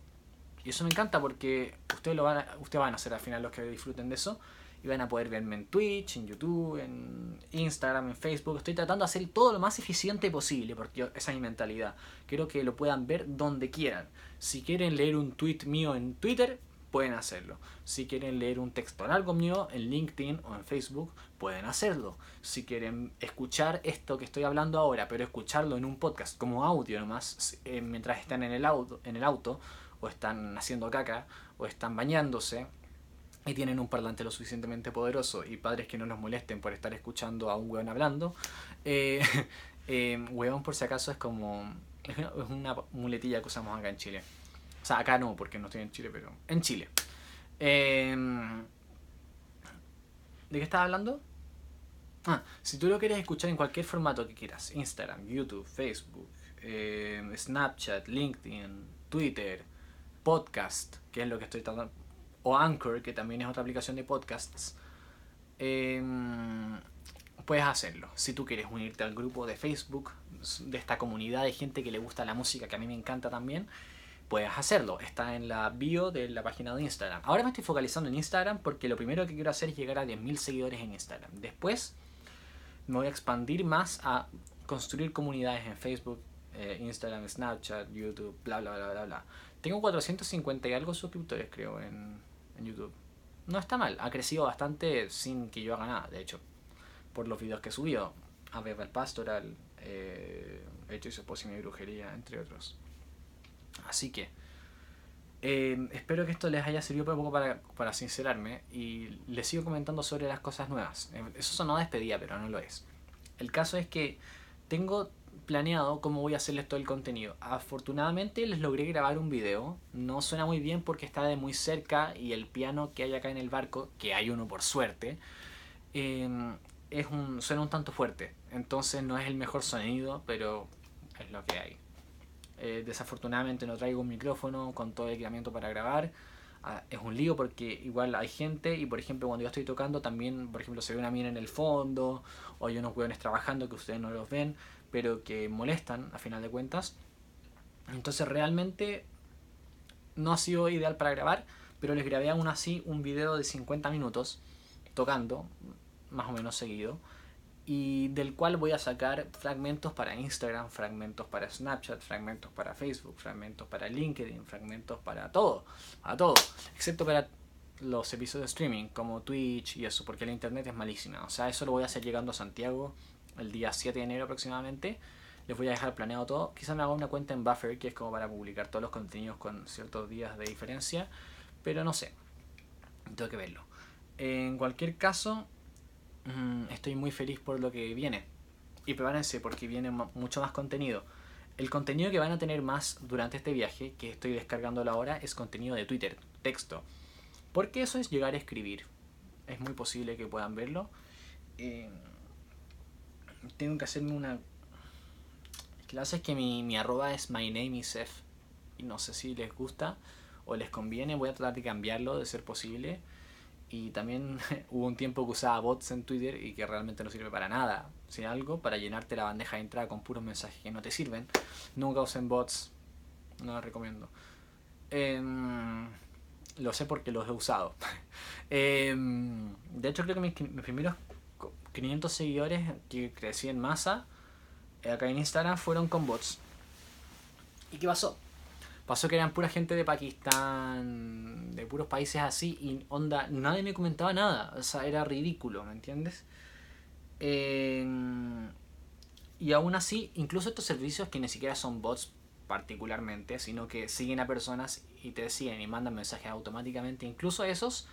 Y eso me encanta porque ustedes, lo van a, ustedes van a ser al final los que disfruten de eso. Y van a poder verme en Twitch, en YouTube, en Instagram, en Facebook. Estoy tratando de hacer todo lo más eficiente posible porque esa es mi mentalidad. Quiero que lo puedan ver donde quieran. Si quieren leer un tweet mío en Twitter, pueden hacerlo. Si quieren leer un texto en algo mío en LinkedIn o en Facebook, pueden hacerlo. Si quieren escuchar esto que estoy hablando ahora, pero escucharlo en un podcast como audio nomás, eh, mientras están en el, auto, en el auto, o están haciendo caca, o están bañándose, y tienen un parlante lo suficientemente poderoso, y padres que no nos molesten por estar escuchando a un weón hablando, eh, eh por si acaso es como... Es una muletilla que usamos acá en Chile. O sea, acá no, porque no estoy en Chile, pero en Chile. Em, ¿De qué estaba hablando? Ah, si tú lo quieres escuchar en cualquier formato que quieras, Instagram, YouTube, Facebook, em, Snapchat, LinkedIn, Twitter, podcast, que es lo que estoy tratando, o Anchor, que también es otra aplicación de podcasts, em, puedes hacerlo. Si tú quieres unirte al grupo de Facebook, de esta comunidad de gente que le gusta la música, que a mí me encanta también, puedes hacerlo. Está en la bio de la página de Instagram. Ahora me estoy focalizando en Instagram porque lo primero que quiero hacer es llegar a 10.000 seguidores en Instagram. Después me voy a expandir más a construir comunidades en Facebook, eh, Instagram, Snapchat, YouTube, bla, bla, bla, bla, bla. Tengo 450 y algo suscriptores, creo, en, YouTube. No está mal, ha crecido bastante sin que yo haga nada, de hecho, por los videos que he subido. A el Pastoral, eh, Hecho y su esposa y mi brujería, entre otros. Así que eh, espero que esto les haya servido un poco para, para, sincerarme y les sigo comentando sobre las cosas nuevas. Eh, eso sonó despedida, pero no lo es. El caso es que tengo planeado cómo voy a hacerles todo el contenido. Afortunadamente les logré grabar un video. No suena muy bien porque está de muy cerca y el piano que hay acá en el barco, que hay uno por suerte, eh, es un, suena un tanto fuerte. Entonces no es el mejor sonido, pero es lo que hay. Eh, desafortunadamente no traigo un micrófono con todo el equipamiento para grabar. Ah, es un lío porque igual hay gente y por ejemplo cuando yo estoy tocando también, por ejemplo, se ve una mina en el fondo o hay unos hueones trabajando que ustedes no los ven, pero que molestan a final de cuentas. Entonces realmente no ha sido ideal para grabar, pero les grabé aún así un video de 50 minutos tocando, más o menos seguido, y del cual voy a sacar fragmentos para Instagram, fragmentos para Snapchat, fragmentos para Facebook, fragmentos para LinkedIn, fragmentos para todo, a todo, excepto para los episodios de streaming como Twitch y eso, porque la internet es malísima. O sea, eso lo voy a hacer llegando a Santiago el día 7 de enero aproximadamente. Les voy a dejar planeado todo. Quizá me haga una cuenta en Buffer, que es como para publicar todos los contenidos con ciertos días de diferencia. Pero no sé. Tengo que verlo. En cualquier caso, mm, estoy muy feliz por lo que viene. Y prepárense porque viene mucho más contenido. El contenido que van a tener más durante este viaje, que estoy descargando ahora, es contenido de Twitter, texto. Porque eso es llegar a escribir. Es muy posible que puedan verlo. Tengo que hacerme una... clase es que mi, mi arroba es my name is. Y no sé si les gusta o les conviene. Voy a tratar de cambiarlo de ser posible. Y también hubo un tiempo que usaba bots en Twitter y que realmente no sirve para nada. Si algo, para llenarte la bandeja de entrada con puros mensajes que no te sirven. Nunca usen bots. No lo recomiendo. Eh, lo sé porque los he usado. Em, de hecho, creo que mis, primeros 500 seguidores que crecí en masa eh, acá en Instagram fueron con bots. ¿Y qué pasó? Pasó que eran pura gente de Pakistán, de puros países así, y onda, nadie me comentaba nada. O sea, era ridículo, ¿me entiendes? Em, y aún así, incluso estos servicios que ni siquiera son bots particularmente, sino que siguen a personas y te siguen y mandan mensajes automáticamente. Incluso esos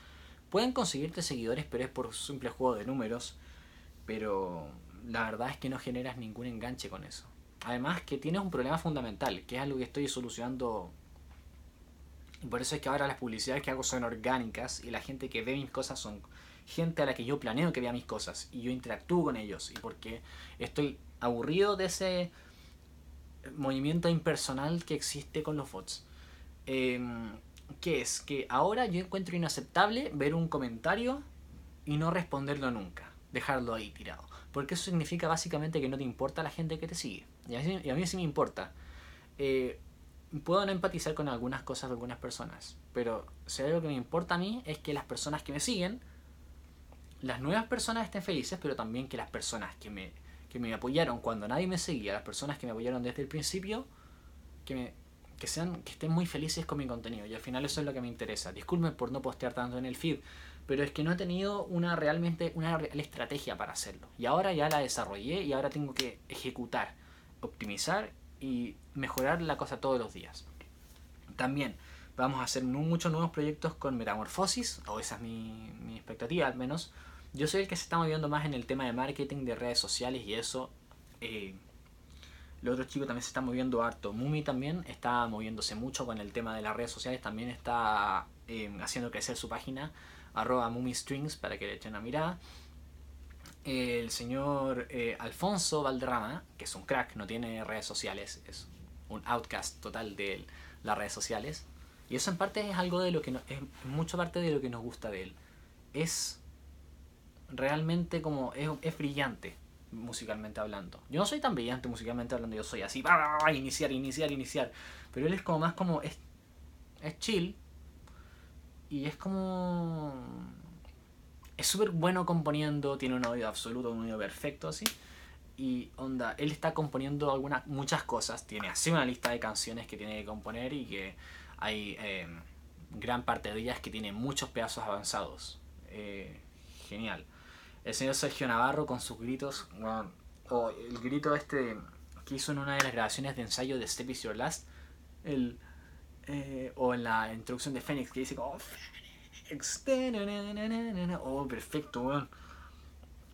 pueden conseguirte seguidores, pero es por simple juego de números. Pero la verdad es que no generas ningún enganche con eso. Además que tienes un problema fundamental, que es algo que estoy solucionando. Por eso es que ahora las publicidades que hago son orgánicas y la gente que ve mis cosas son gente a la que yo planeo que vea mis cosas y yo interactúo con ellos. Y porque estoy aburrido de ese movimiento impersonal que existe con los bots. Eh, ¿Qué es? Que ahora yo encuentro inaceptable ver un comentario y no responderlo nunca. Dejarlo ahí tirado. Porque eso significa básicamente que no te importa la gente que te sigue. Y a mí, sí me importa. Eh, puedo no empatizar con algunas cosas de algunas personas. Pero si algo que me importa a mí es que las personas que me siguen, las nuevas personas estén felices, pero también que las personas que me que me apoyaron cuando nadie me seguía, las personas que me apoyaron desde el principio, que, que, sean, que estén muy felices con mi contenido. Y al final eso es lo que me interesa. Disculpen por no postear tanto en el feed, pero es que no he tenido una realmente una real estrategia para hacerlo. Y ahora ya la desarrollé y ahora tengo que ejecutar, optimizar y mejorar la cosa todos los días. También vamos a hacer muchos nuevos proyectos con Metamorfosis, o esa es mi, mi expectativa al menos yo soy el que se está moviendo más en el tema de marketing, de redes sociales y eso. Eh, los otros chicos también se están moviendo harto. Mumi también está moviéndose mucho con el tema de las redes sociales. También está eh, haciendo crecer su página, arroba Strings, para que le echen una mirada. El señor eh, Alfonso Valderrama, que es un crack, no tiene redes sociales, es un outcast total de las redes sociales. Y eso en parte es algo de lo que no, es mucho parte de lo que nos gusta de él. Es realmente como es, brillante musicalmente hablando. Yo no soy tan brillante musicalmente hablando, yo soy así, iniciar, iniciar, iniciar. Pero él es como más como, es, es chill y es como... Es súper bueno componiendo, tiene un oído absoluto, un oído perfecto así. Y onda, él está componiendo algunas, muchas cosas, tiene así una lista de canciones que tiene que componer y que hay eh, gran parte de ellas que tiene muchos pedazos avanzados. Eh, genial el señor Sergio Navarro con sus gritos, o el grito este que hizo en una de las grabaciones de ensayo de Step Is Your Last, el, eh, o en la introducción de Fénix que dice como Fénix, oh perfecto, weón.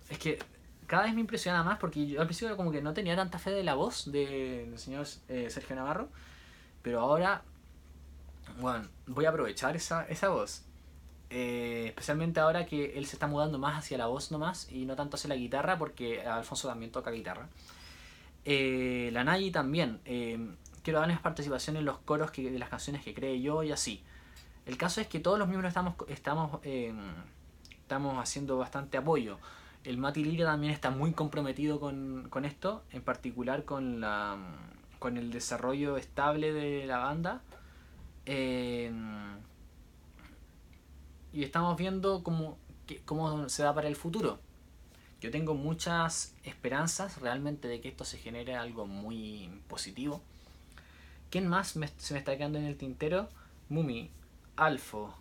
Es que cada vez me impresiona más porque yo al principio como que no tenía tanta fe de la voz del señor eh, Sergio Navarro, pero ahora, bueno, voy a aprovechar esa, esa voz eh, especialmente ahora que él se está mudando más hacia la voz nomás y no tanto hacia la guitarra, porque Alfonso también toca guitarra. La Nayi también. Quiero darles participación en los coros que, de las canciones que cree yo y así. El caso es que todos los miembros estamos, estamos, estamos haciendo bastante apoyo. El Mati Lira también está muy comprometido con, con, esto, en particular con la, con el desarrollo estable de la banda. Eh, y estamos viendo cómo, cómo se da para el futuro. Yo tengo muchas esperanzas realmente de que esto se genere algo muy positivo. ¿Quién más se me está quedando en el tintero? Mumi, Alfo,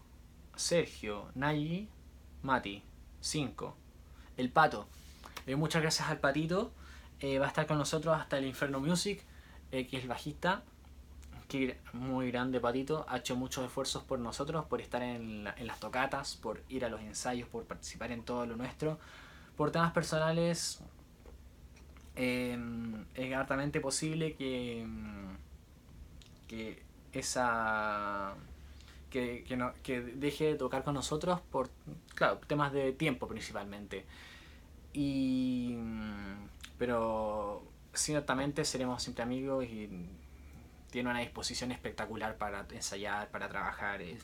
Sergio, Nayi, Mati, 5. El Pato. Eh, muchas gracias al Patito. Eh, va a estar con nosotros hasta el Inferno Music, eh, que es el bajista. Que muy grande Patito. Ha hecho muchos esfuerzos por nosotros, por estar en, en las tocatas, por ir a los ensayos, por participar en todo lo nuestro. Por temas personales, es hartamente posible que, que esa que, que, no, que deje de tocar con nosotros por, claro, temas de tiempo principalmente. Y, pero ciertamente seremos siempre amigos y tiene una disposición espectacular para ensayar, para trabajar. y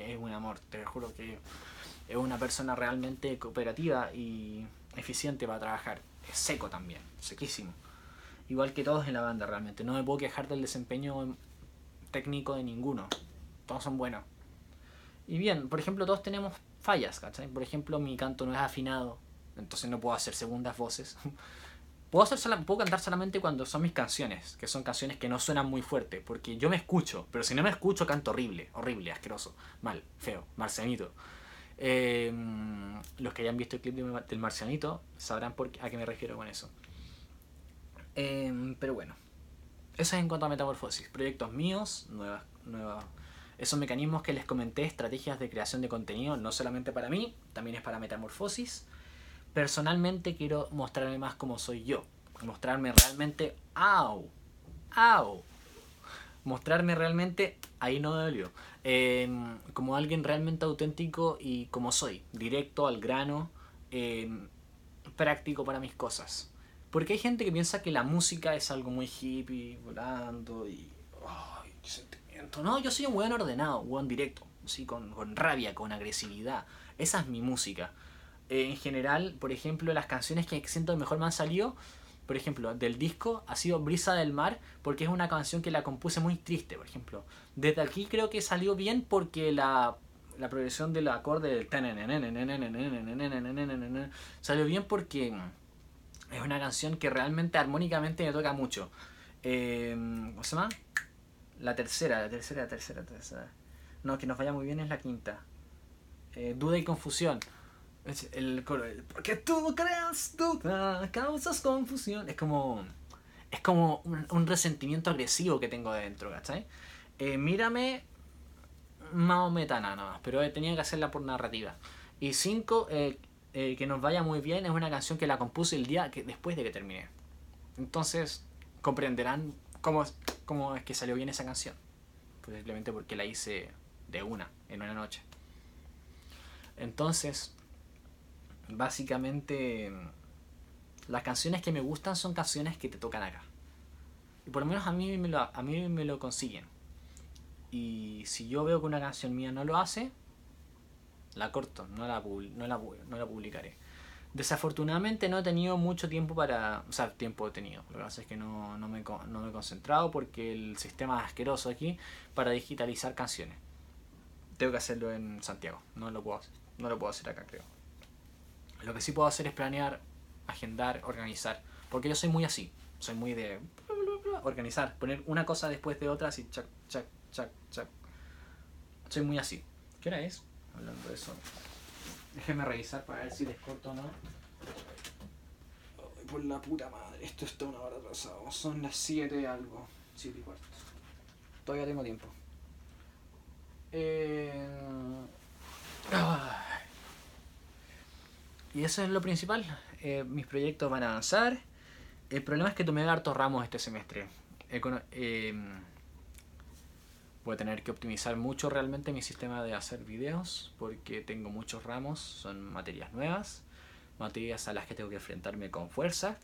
es un amor, te juro que es una persona realmente cooperativa y eficiente para trabajar. Es seco también, sequísimo. Igual que todos en la banda realmente. No me puedo quejar del desempeño técnico de ninguno todos son buenos. Y bien, por ejemplo, todos tenemos fallas, ¿cachai? Por ejemplo, mi canto no es afinado, entonces no puedo hacer segundas voces. puedo, hacer puedo cantar solamente cuando son mis canciones, que son canciones que no suenan muy fuerte, porque yo me escucho, pero si no me escucho canto horrible, horrible, asqueroso, mal, feo, marcianito. Em, los que hayan visto el clip del marcianito sabrán a qué me refiero con eso. Em, pero bueno, eso es en cuanto a metamorfosis. Proyectos míos, nuevas, nuevas esos mecanismos que les comenté, estrategias de creación de contenido, no solamente para mí, también es para Metamorfosis. Personalmente quiero mostrarme más como soy yo. Mostrarme realmente, ¡au! ¡au! Mostrarme realmente, ahí no dolió, em, como alguien realmente auténtico y como soy, directo al grano, em, práctico para mis cosas. Porque hay gente que piensa que la música es algo muy hippie, volando y... ¡Ay, no, yo soy un weón ordenado, un weón directo, ¿sí? Con, con, rabia, con agresividad. Esa es mi música. Eh, en general, por ejemplo, las canciones que siento que mejor me han salido, por ejemplo, del disco ha sido Brisa del Mar, porque es una canción que la compuse muy triste, por ejemplo. Desde aquí creo que salió bien porque la, la progresión del acorde del salió bien porque es una canción que realmente armónicamente me toca mucho. Eh, ¿Cómo se llama? La tercera, la tercera, la tercera, la tercera. No, que nos vaya muy bien es la quinta. Eh, duda y confusión. El coro. Porque tú creas duda, causas confusión. Es como. Es como un, resentimiento agresivo que tengo dentro, ¿cachai? Eh, mírame. Más metana nada más, pero tenía que hacerla por narrativa. Y cinco, eh, que nos vaya muy bien, es una canción que la compuse el día que, después de que terminé. Entonces, comprenderán cómo, cómo es que salió bien esa canción. Simplemente porque la hice de una, en una noche. Entonces, básicamente, las canciones que me gustan son canciones que te tocan acá. Y por lo menos a mí a mí me lo consiguen. Y si yo veo que una canción mía no lo hace, la corto, no la, no la, no la publicaré. Desafortunadamente no he tenido mucho tiempo para... O sea, tiempo he tenido. Lo que pasa es que no, no, me, no me he concentrado porque el sistema es asqueroso aquí para digitalizar canciones. Tengo que hacerlo en Santiago. No lo puedo, no lo puedo hacer acá, creo. Lo que sí puedo hacer es planear, agendar, organizar. Porque yo soy muy así. Soy muy de... Organizar. Poner una cosa después de otra así. Chac, chac, chac, chac. Soy muy así. ¿Qué hora es? Hablando de eso. Déjenme revisar para ver si les corto o no. por la puta madre, esto está una hora atrasado. Son las 7 algo. 7 y cuarto. Todavía tengo tiempo. Eh... Y eso es lo principal. Eh, mis proyectos van a avanzar. El problema es que tomé hartos ramos este semestre. Eh, Voy a tener que optimizar mucho realmente mi sistema de hacer videos porque tengo muchos ramos, son materias nuevas, materias a las que tengo que enfrentarme con fuerza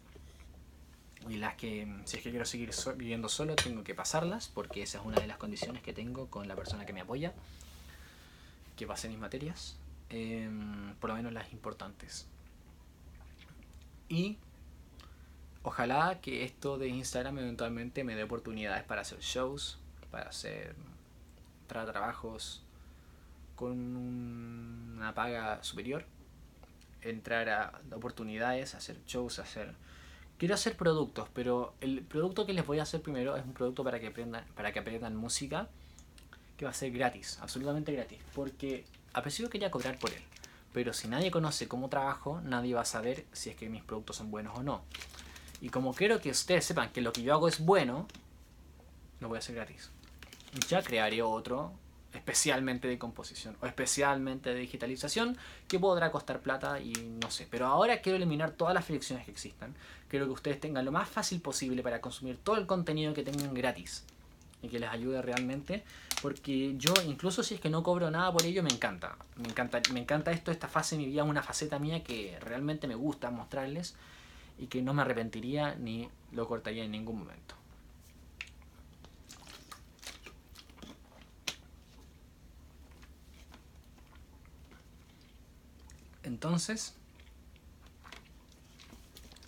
y las que si es que quiero seguir viviendo solo tengo que pasarlas porque esa es una de las condiciones que tengo con la persona que me apoya, que pase mis materias, em, por lo menos las importantes. Y ojalá que esto de Instagram eventualmente me dé oportunidades para hacer shows, para hacer para trabajos con una paga superior, entrar a oportunidades, hacer shows, hacer quiero hacer productos, pero el producto que les voy a hacer primero es un producto para que aprendan para que aprendan música que va a ser gratis, absolutamente gratis, porque a principio quería cobrar por él, pero si nadie conoce cómo trabajo, nadie va a saber si es que mis productos son buenos o no. Y como quiero que ustedes sepan que lo que yo hago es bueno, lo voy a hacer gratis. Ya crearé otro especialmente de composición o especialmente de digitalización que podrá costar plata y no sé. Pero ahora quiero eliminar todas las fricciones que existan. Quiero que ustedes tengan lo más fácil posible para consumir todo el contenido que tengan gratis y que les ayude realmente. Porque yo, incluso si es que no cobro nada por ello, me encanta. Me encanta, me encanta esto, esta fase de mi vida, una faceta mía que realmente me gusta mostrarles y que no me arrepentiría ni lo cortaría en ningún momento. Entonces,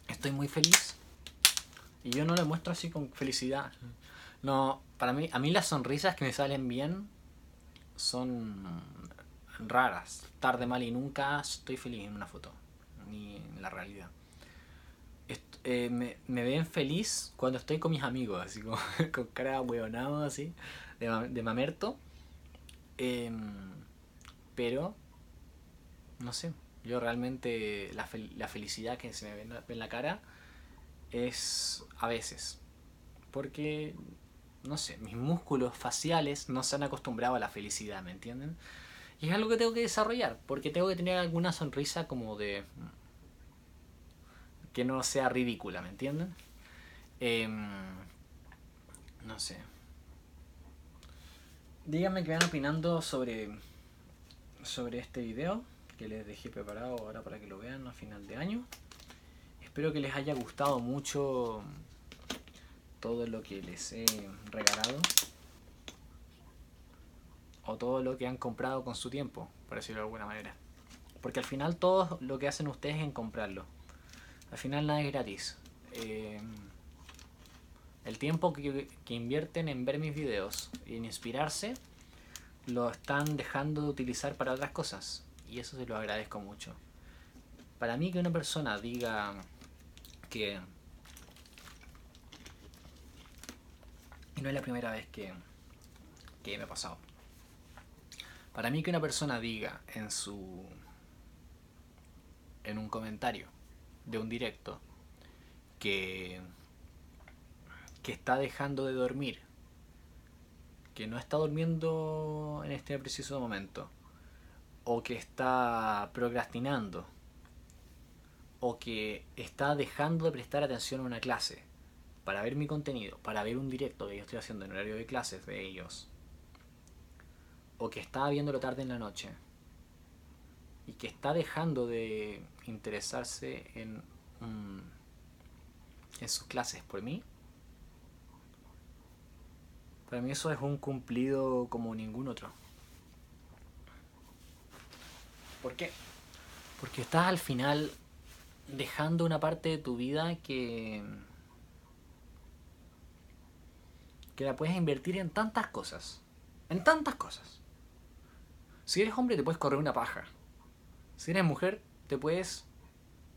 estoy muy feliz. Y yo no le muestro así con felicidad. No, para mí, a mí las sonrisas que me salen bien son raras. Tarde, mal y nunca estoy feliz en una foto. Ni en la realidad. Eh, me, ven feliz cuando estoy con mis amigos, así como con cara hueonado, así, de, de mamerto. Em, pero, no sé, yo realmente la, la felicidad que se me ve en la cara es a veces. Porque, no sé, mis músculos faciales no se han acostumbrado a la felicidad, ¿me entienden? Y es algo que tengo que desarrollar, porque tengo que tener alguna sonrisa como de... que no sea ridícula, ¿me entienden? Em, no sé. Díganme qué van opinando sobre, sobre este video que les dejé preparado ahora para que lo vean a final de año. Espero que les haya gustado mucho todo lo que les he regalado. O todo lo que han comprado con su tiempo, por decirlo de alguna manera. Porque al final todo lo que hacen ustedes es en comprarlo. Al final nada es gratis. Eh, el tiempo que, que invierten en ver mis videos y en inspirarse, lo están dejando de utilizar para otras cosas y eso se lo agradezco mucho. Para mí que una persona diga que... Y no es la primera vez que, que me ha pasado. Para mí que una persona diga en su... en un comentario de un directo que que está dejando de dormir, que no está durmiendo en este preciso momento, o que está procrastinando, o que está dejando de prestar atención a una clase para ver mi contenido, para ver un directo que yo estoy haciendo en horario de clases de ellos, o que está viéndolo tarde en la noche, y que está dejando de interesarse en, en sus clases por mí, para mí eso es un cumplido como ningún otro. ¿Por qué? Porque estás al final dejando una parte de tu vida que que la puedes invertir en tantas cosas. En tantas cosas. Si eres hombre te puedes correr una paja. Si eres mujer te puedes...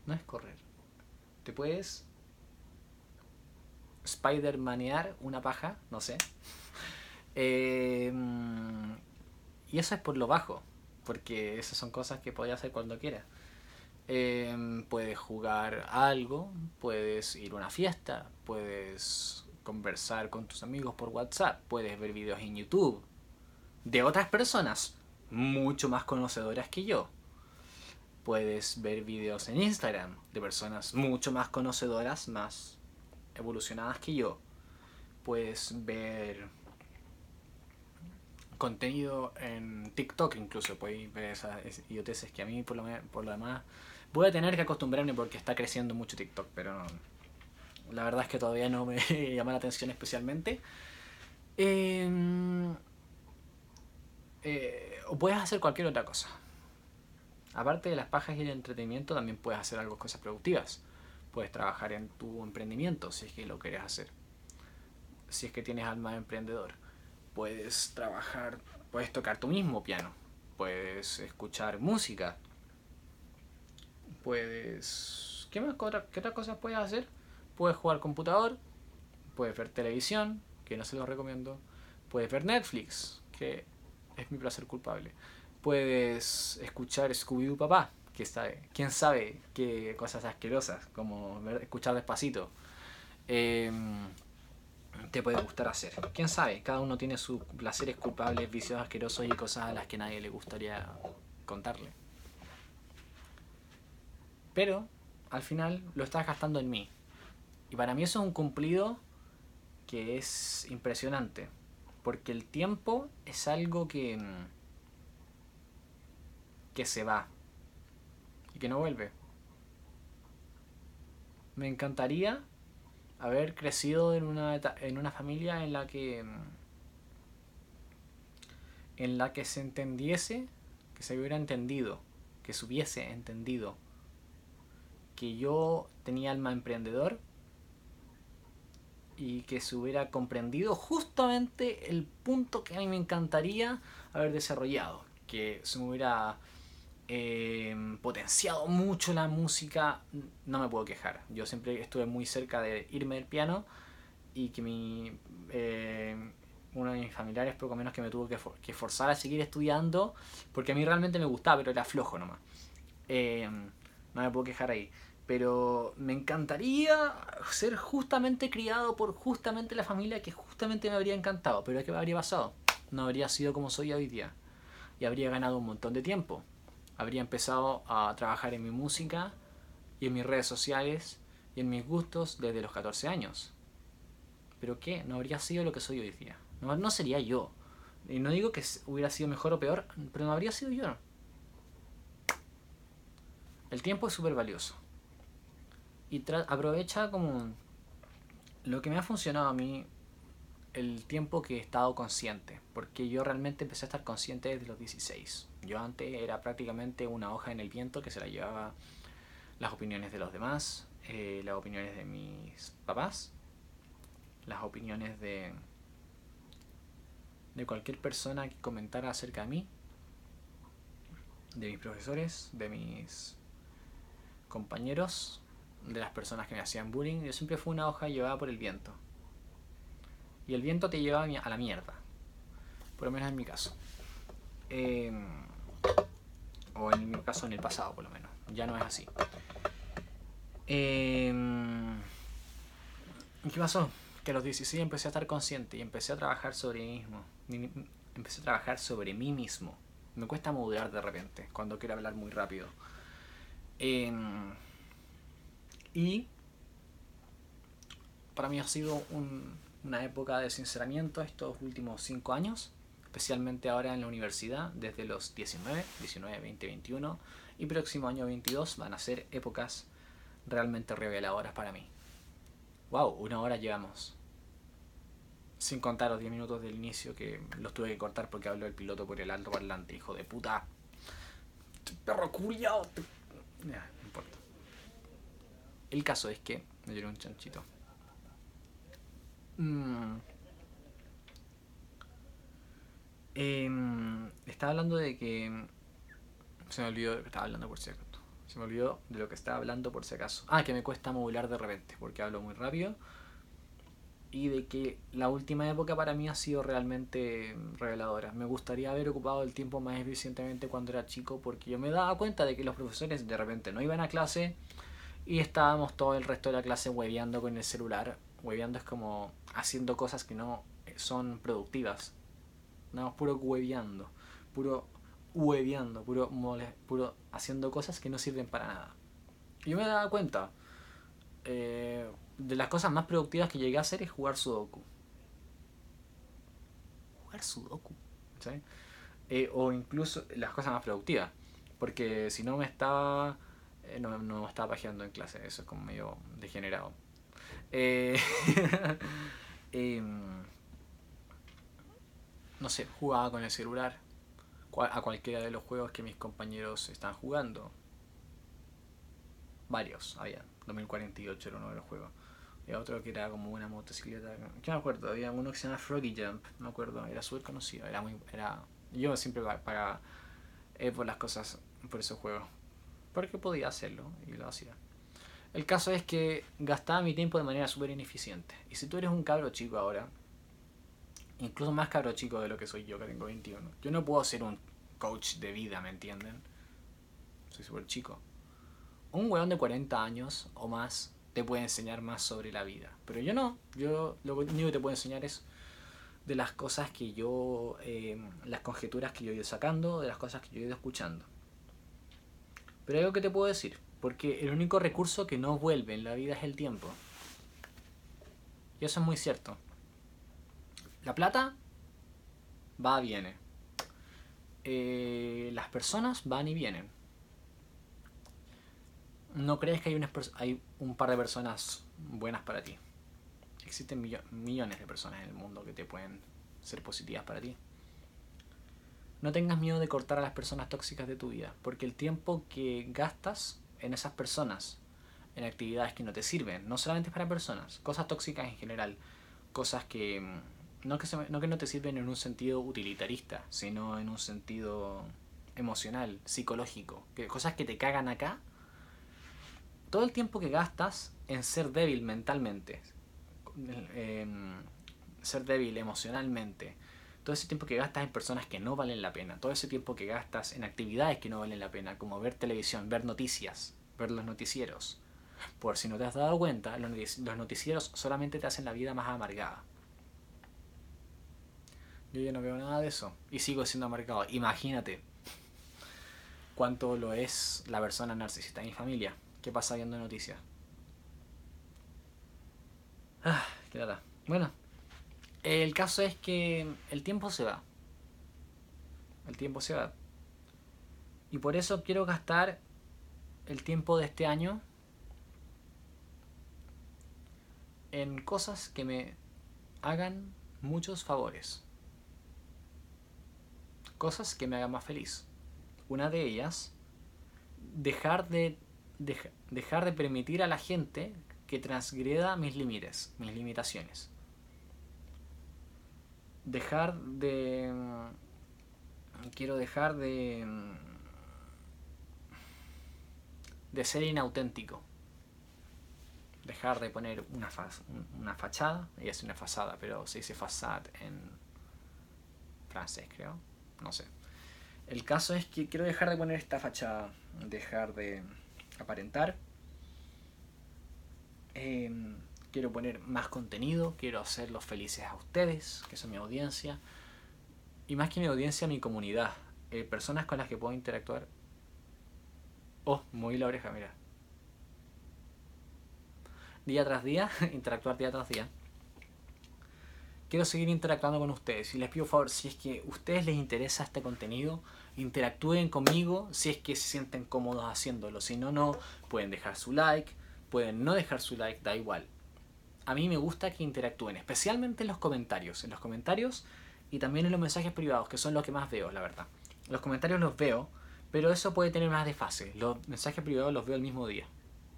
No es correr. Te puedes... Spider-manear una paja, no sé. Eh, y eso es por lo bajo porque esas son cosas que podías hacer cuando quieras. Em, puedes jugar algo, puedes ir a una fiesta, puedes conversar con tus amigos por WhatsApp, puedes ver videos en YouTube de otras personas mucho más conocedoras que yo. Puedes ver videos en Instagram de personas mucho más conocedoras, más evolucionadas que yo. Puedes ver contenido en TikTok incluso, podéis ver esas idioteces que a mí por lo, por lo demás voy a tener que acostumbrarme porque está creciendo mucho TikTok, pero la verdad es que todavía no me llama la atención especialmente. Em, eh, o puedes hacer cualquier otra cosa. Aparte de las pajas y el entretenimiento, también puedes hacer algo, cosas productivas. Puedes trabajar en tu emprendimiento si es que lo quieres hacer. Si es que tienes alma de emprendedor. Puedes trabajar, puedes tocar tu mismo piano. Puedes escuchar música. Puedes... ¿Qué más? ¿Qué otras cosas puedes hacer? Puedes jugar computador. Puedes ver televisión, que no se lo recomiendo. Puedes ver Netflix, que es mi placer culpable. Puedes escuchar Scooby-Doo Papá, que sabe, quién sabe qué cosas asquerosas, como escuchar despacito, em, te puede gustar hacer. Quién sabe, cada uno tiene sus placeres culpables, vicios asquerosos y cosas a las que nadie le gustaría contarle. Pero al final lo estás gastando en mí. Y para mí eso es un cumplido que es impresionante. Porque el tiempo es algo que, que se va que no vuelve. Me encantaría haber crecido en una, en una familia en la que en la que se entendiese, que se hubiera entendido, que se hubiese entendido que yo tenía alma emprendedor y que se hubiera comprendido justamente el punto que a mí me encantaría haber desarrollado, que se me hubiera eh, potenciado mucho la música, no me puedo quejar. Yo siempre estuve muy cerca de irme del piano y que mi, eh, uno de mis familiares poco menos que me tuvo que, forzar a seguir estudiando porque a mí realmente me gustaba, pero era flojo nomás. Eh, no me puedo quejar ahí. Pero me encantaría ser justamente criado por justamente la familia que justamente me habría encantado. Pero ¿qué habría pasado? No habría sido como soy hoy día. Y habría ganado un montón de tiempo habría empezado a trabajar en mi música y en mis redes sociales y en mis gustos desde los 14 años. ¿Pero qué? No habría sido lo que soy hoy día. No, no sería yo. Y no digo que hubiera sido mejor o peor, pero no habría sido yo. El tiempo es súper valioso. Y aprovecha como lo que me ha funcionado a mí el tiempo que he estado consciente, porque yo realmente empecé a estar consciente desde los 16. Yo antes era prácticamente una hoja en el viento que se la llevaba las opiniones de los demás, eh, las opiniones de mis papás, las opiniones de, de cualquier persona que comentara acerca de mí, de mis profesores, de mis compañeros, de las personas que me hacían bullying. Yo siempre fui una hoja llevada por el viento. Y el viento te lleva a la mierda. Por lo menos en mi caso. Em, o en mi caso en el pasado, por lo menos. Ya no es así. Em, ¿Qué pasó? Que a los 16 empecé a estar consciente y empecé a trabajar sobre mí mismo. Empecé a trabajar sobre mí mismo. Me cuesta modular de repente cuando quiero hablar muy rápido. Em, y para mí ha sido un, una época de sinceramiento estos últimos 5 años, especialmente ahora en la universidad, desde los 19, 19, 20, 21 y próximo año 22 van a ser épocas realmente reveladoras para mí. ¡Wow! Una hora llevamos. Sin contar los 10 minutos del inicio que los tuve que cortar porque habló el piloto por el alto parlante, hijo de puta. Perro culiao. no importa. El caso es que me dieron un chanchito. Mm. Em, estaba hablando de que. Se me olvidó de lo que estaba hablando por si acaso. Se me olvidó de lo que estaba hablando por si acaso. Ah, que me cuesta modular de repente porque hablo muy rápido. Y de que la última época para mí ha sido realmente reveladora. Me gustaría haber ocupado el tiempo más eficientemente cuando era chico porque yo me daba cuenta de que los profesores de repente no iban a clase y estábamos todo el resto de la clase hueveando con el celular Hueveando es como haciendo cosas que no son productivas. No, puro hueveando. Puro hueveando. Puro, mole, puro haciendo cosas que no sirven para nada. Y yo me daba cuenta. Eh, de las cosas más productivas que llegué a hacer es jugar Sudoku. Jugar Sudoku. Eh, o incluso las cosas más productivas. Porque si no me estaba. Eh, no, no me estaba pajeando en clase. Eso es como medio degenerado. Eh, em, no sé, jugaba con el celular a cualquiera de los juegos que mis compañeros están jugando. varios había. 2048 era uno de los juegos. Y otro que era como una motocicleta. ¿Qué me acuerdo? Había uno que se llama Froggy Jump, no me acuerdo. Era súper conocido. Era muy. Era, yo siempre pagaba eh, por las cosas, por esos juegos. Porque podía hacerlo y lo hacía. El caso es que gastaba mi tiempo de manera súper ineficiente. Y si tú eres un cabro chico ahora, incluso más cabro chico de lo que soy yo, que tengo 21, yo no puedo ser un coach de vida, ¿me entienden? Soy súper chico. Un weón de 40 años o más te puede enseñar más sobre la vida. Pero yo no. Yo lo único que te puedo enseñar es de las cosas que yo, eh, las conjeturas que yo he ido sacando, de las cosas que yo he ido escuchando. Pero algo que te puedo decir. Porque el único recurso que no vuelve en la vida es el tiempo. Y eso es muy cierto. La plata va, viene. Eh, las personas van y vienen. No crees que hay, hay un par de personas buenas para ti. Existen millones de personas en el mundo que te pueden ser positivas para ti. No tengas miedo de cortar a las personas tóxicas de tu vida, porque el tiempo que gastas en esas personas, en actividades que no te sirven, no solamente para personas, cosas tóxicas en general, cosas que mm, no que, no, que no te sirven en un sentido utilitarista, sino en un sentido emocional, psicológico, que, cosas que te cagan acá, todo el tiempo que gastas en ser débil mentalmente, en ser débil emocionalmente, todo ese tiempo que gastas en personas que no valen la pena, todo ese tiempo que gastas en actividades que no valen la pena, como ver televisión, ver noticias, ver los noticieros. Por si no te has dado cuenta, los noticieros solamente te hacen la vida más amargada. Yo ya no veo nada de eso y sigo siendo amargado. Imagínate cuánto lo es la persona narcisista en mi familia. ¿Qué pasa viendo noticias? Ah, qué lata. Bueno, el caso es que el tiempo se va. El tiempo se va. Y por eso quiero gastar el tiempo de este año en cosas que me hagan muchos favores. Cosas que me hagan más feliz. Una de ellas, dejar de, dejar de permitir a la gente que transgreda mis límites, mis limitaciones dejar de... Quiero dejar de... De ser inauténtico. Dejar de poner una, una fachada. y es una fachada, pero se dice façade en francés, creo. No sé. El caso es que quiero dejar de poner esta fachada. Dejar de aparentar. Eh, quiero poner más contenido, quiero hacerlos felices a ustedes, que son mi audiencia, y más que mi audiencia, mi comunidad, eh, personas con las que puedo interactuar. Oh, muy la oreja, mira. Día tras día, interactuar día tras día. Quiero seguir interactuando con ustedes y les pido favor, si es que a ustedes les interesa este contenido, interactúen conmigo si es que se sienten cómodos haciéndolo. Si no, no, pueden dejar su like, pueden no dejar su like, da igual a mí me gusta que interactúen, especialmente en los comentarios. En los comentarios y también en los mensajes privados, que son los que más veo, la verdad. Los comentarios los veo, pero eso puede tener más de fase. Los mensajes privados los veo el mismo día.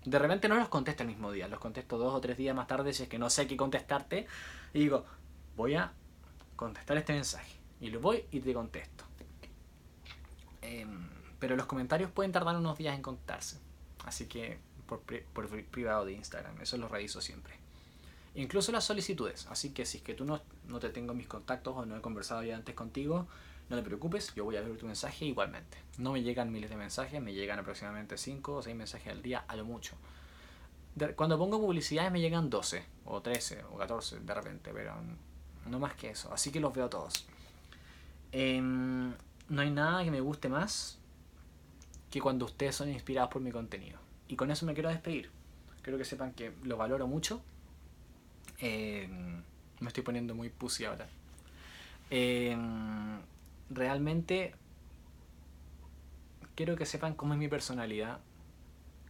De repente no los contesto el mismo día, los contesto dos o tres días más tarde si es que no sé qué contestarte. Y digo, voy a contestar este mensaje. Y lo voy y te contesto. Em, pero los comentarios pueden tardar unos días en contestarse. Así que por, por privado de Instagram, eso lo reviso siempre. Incluso las solicitudes. Así que si es que tú no, no te tengo mis contactos o no he conversado ya antes contigo, no te preocupes, yo voy a ver tu mensaje igualmente. No me llegan miles de mensajes, me llegan aproximadamente 5 o 6 mensajes al día, a lo mucho. cuando pongo publicidades me llegan 12 o 13 o 14 de repente, pero no más que eso. Así que los veo todos. Em, no hay nada que me guste más que cuando ustedes son inspirados por mi contenido. Y con eso me quiero despedir. Quiero que sepan que lo valoro mucho me estoy poniendo muy pussy ahora. realmente quiero que sepan cómo es mi personalidad,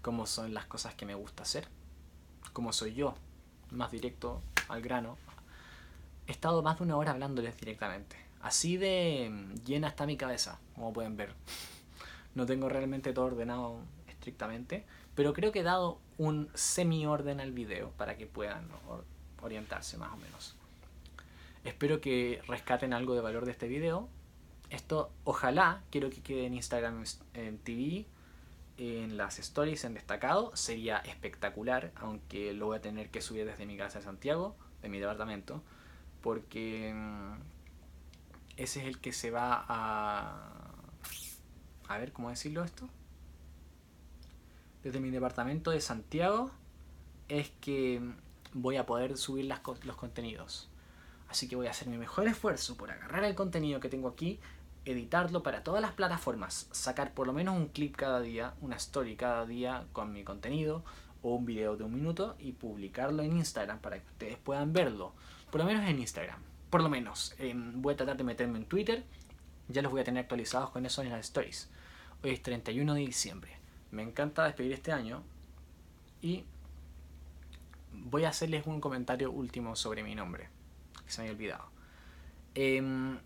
cómo son las cosas que me gusta hacer, cómo soy yo, más directo al grano. He estado más de una hora hablándoles directamente. Así de llena está mi cabeza, como pueden ver. No tengo realmente todo ordenado estrictamente, Pero creo que he dado un semi-orden al video para que puedan orientarse más o menos. Espero que rescaten algo de valor de este video. Esto ojalá quiero que quede en Instagram TV, en las stories en destacado. Sería espectacular, aunque lo voy a tener que subir desde mi casa de Santiago, de mi departamento, porque mm, ese es el que se va a... A ver, ¿cómo decirlo esto? Desde mi departamento de Santiago es que voy a poder subir los contenidos. Así que voy a hacer mi mejor esfuerzo por agarrar el contenido que tengo aquí, editarlo para todas las plataformas, sacar por lo menos un clip cada día, una story cada día con mi contenido o un video de un minuto y publicarlo en Instagram para que ustedes puedan verlo. Por lo menos en Instagram. Por lo menos. Em, voy a tratar de meterme en Twitter. Ya los voy a tener actualizados con eso en las stories. Hoy es 31 de diciembre. Me encanta despedir este año. Y voy a hacerles un comentario último sobre mi nombre, que se me había olvidado. Em,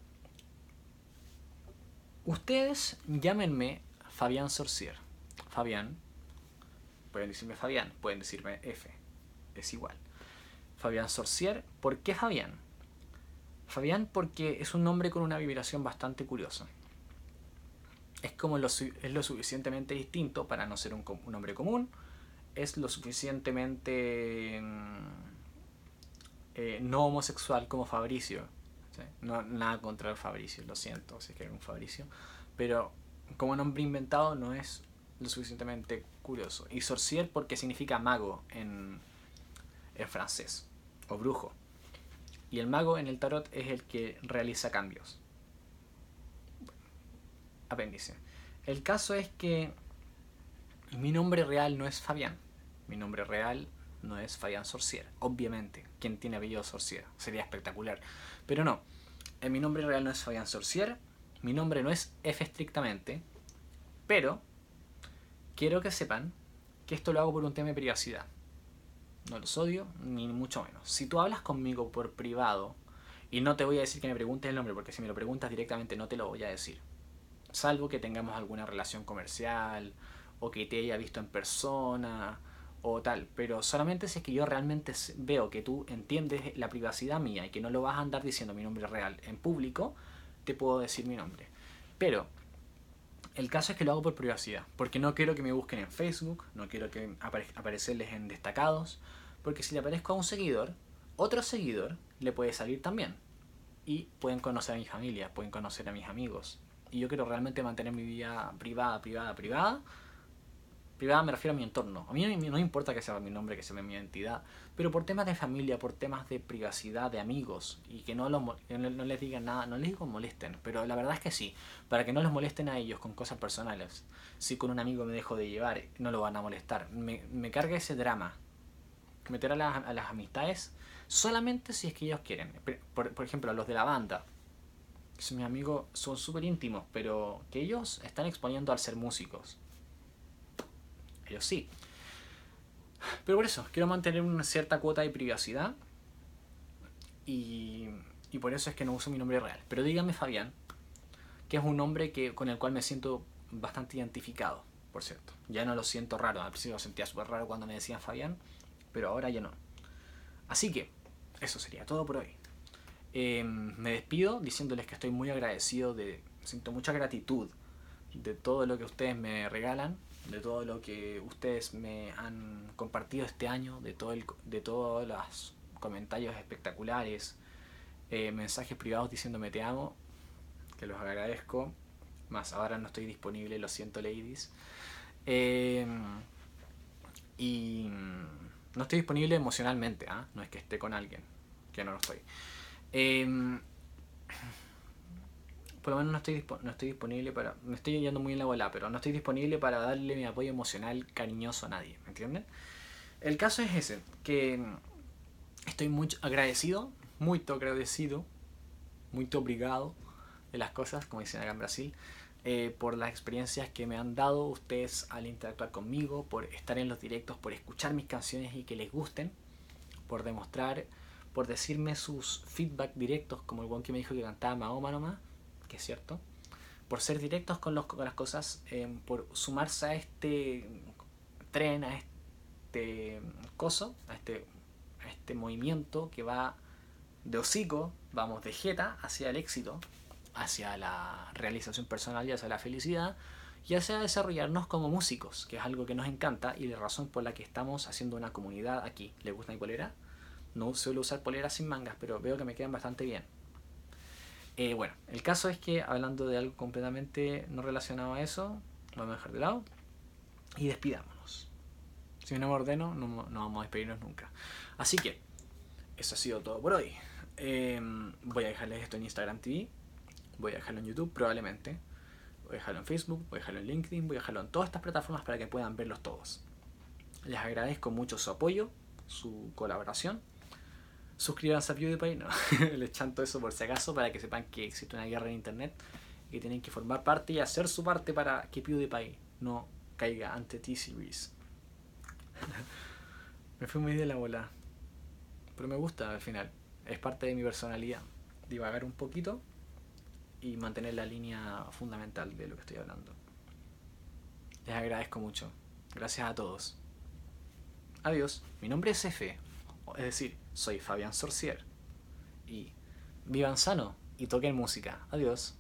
ustedes llámenme Fabián Sorcier. Fabián. Pueden decirme Fabián, pueden decirme F. Es igual. Fabián Sorcier. ¿Por qué Fabián? Fabián porque es un nombre con una vibración bastante curiosa. Es como lo, es lo suficientemente distinto para no ser un, un nombre común es lo suficientemente mm, eh, no homosexual como Fabricio. No, nada contra el Fabricio, lo siento, si que era un Fabricio. Pero como nombre inventado no es lo suficientemente curioso. Y sorcier porque significa mago en, en francés, o brujo. Y el mago en el tarot es el que realiza cambios. apéndice. El caso es que mi nombre real no es Fabián. Mi nombre real no es Fabián Sorcier. Obviamente, quien tiene apellido Sorcier. Sería espectacular. Pero no. En mi nombre real no es Fabián Sorcier. Mi nombre no es F estrictamente. Pero quiero que sepan que esto lo hago por un tema de privacidad. No los odio, ni mucho menos. Si tú hablas conmigo por privado, y no te voy a decir que me preguntes el nombre, porque si me lo preguntas directamente no te lo voy a decir. Salvo que tengamos alguna relación comercial, o que te haya visto en persona, o tal, pero solamente si es que yo realmente veo que tú entiendes la privacidad mía y que no lo vas a andar diciendo mi nombre real en público, te puedo decir mi nombre. Pero el caso es que lo hago por privacidad, porque no quiero que me busquen en Facebook, no quiero que aparecerles en destacados, porque si le aparezco a un seguidor, otro seguidor le puede salir también. Y pueden conocer a mi familia, pueden conocer a mis amigos. Y yo quiero realmente mantener mi vida privada, privada, privada, privada me refiero a mi entorno. A mí no me importa que sea mi nombre, que sea mi identidad, pero por temas de familia, por temas de privacidad, de amigos, y que no, no, les digan nada, no les digo molesten, pero la verdad es que sí, para que no los molesten a ellos con cosas personales. Si con un amigo me dejo de llevar, no lo van a molestar. Me, me carga ese drama. Meter a, las, a las amistades solamente si es que ellos quieren. Por, ejemplo, a los de la banda. Mis amigos son súper íntimos, pero que ellos están exponiendo al ser músicos ellos sí. Pero por eso, quiero mantener una cierta cuota de privacidad. Y, y por eso es que no uso mi nombre real. Pero dígame Fabián, que es un nombre que, con el cual me siento bastante identificado, por cierto. Ya no lo siento raro. Al principio lo sentía súper raro cuando me decían Fabián, pero ahora ya no. Así que, eso sería todo por hoy. Em, me despido diciéndoles que estoy muy agradecido de. Siento mucha gratitud de todo lo que ustedes me regalan de todo lo que ustedes me han compartido este año, de, todo el, de todos los comentarios espectaculares, eh, mensajes privados diciéndome te amo, que los agradezco, más ahora no estoy disponible, lo siento ladies. Eh, y no estoy disponible emocionalmente, ¿ah? no es que esté con alguien, que no lo estoy. Por lo menos no estoy, no estoy disponible para. Me estoy yendo muy en la bola, pero no estoy disponible para darle mi apoyo emocional cariñoso a nadie, ¿me entienden? El caso es ese, que estoy muy agradecido, muy agradecido, muy obrigado de las cosas, como dicen acá en Brasil, eh, por las experiencias que me han dado ustedes al interactuar conmigo, por estar en los directos, por escuchar mis canciones y que les gusten, por demostrar, por decirme sus feedback directos, como el buen que me dijo que cantaba Mahoma nomás que es cierto, por ser directos con, las cosas, em, por sumarse a este tren, a este coso, a este, a este movimiento que va de hocico, vamos de jeta hacia el éxito, hacia la realización personal y hacia la felicidad, y hacia desarrollarnos como músicos, que es algo que nos encanta y la razón por la que estamos haciendo una comunidad aquí. ¿Le gusta mi polera? No suelo usar poleras sin mangas, pero veo que me quedan bastante bien. Eh, bueno, el caso es que hablando de algo completamente no relacionado a eso, lo vamos a dejar de lado y despidámonos. Si no me ordeno, no, vamos a despedirnos nunca. Así que, eso ha sido todo por hoy. Em, voy a dejarles esto en Instagram TV, voy a dejarlo en YouTube probablemente, voy a dejarlo en Facebook, voy a dejarlo en LinkedIn, voy a dejarlo en todas estas plataformas para que puedan verlos todos. Les agradezco mucho su apoyo, su colaboración. Suscríbanse a PewDiePie, no, les chanto eso por si acaso para que sepan que existe una guerra en internet y que tienen que formar parte y hacer su parte para que PewDiePie no caiga ante T-Series. Me fui muy de la bola, pero me gusta al final es parte de mi personalidad. Divagar un poquito y mantener la línea fundamental de lo que estoy hablando. Les agradezco mucho. Gracias a todos. Adiós. Mi nombre es F. Es decir, soy Fabián Sorcier. Y vivan sano y toquen música. Adiós.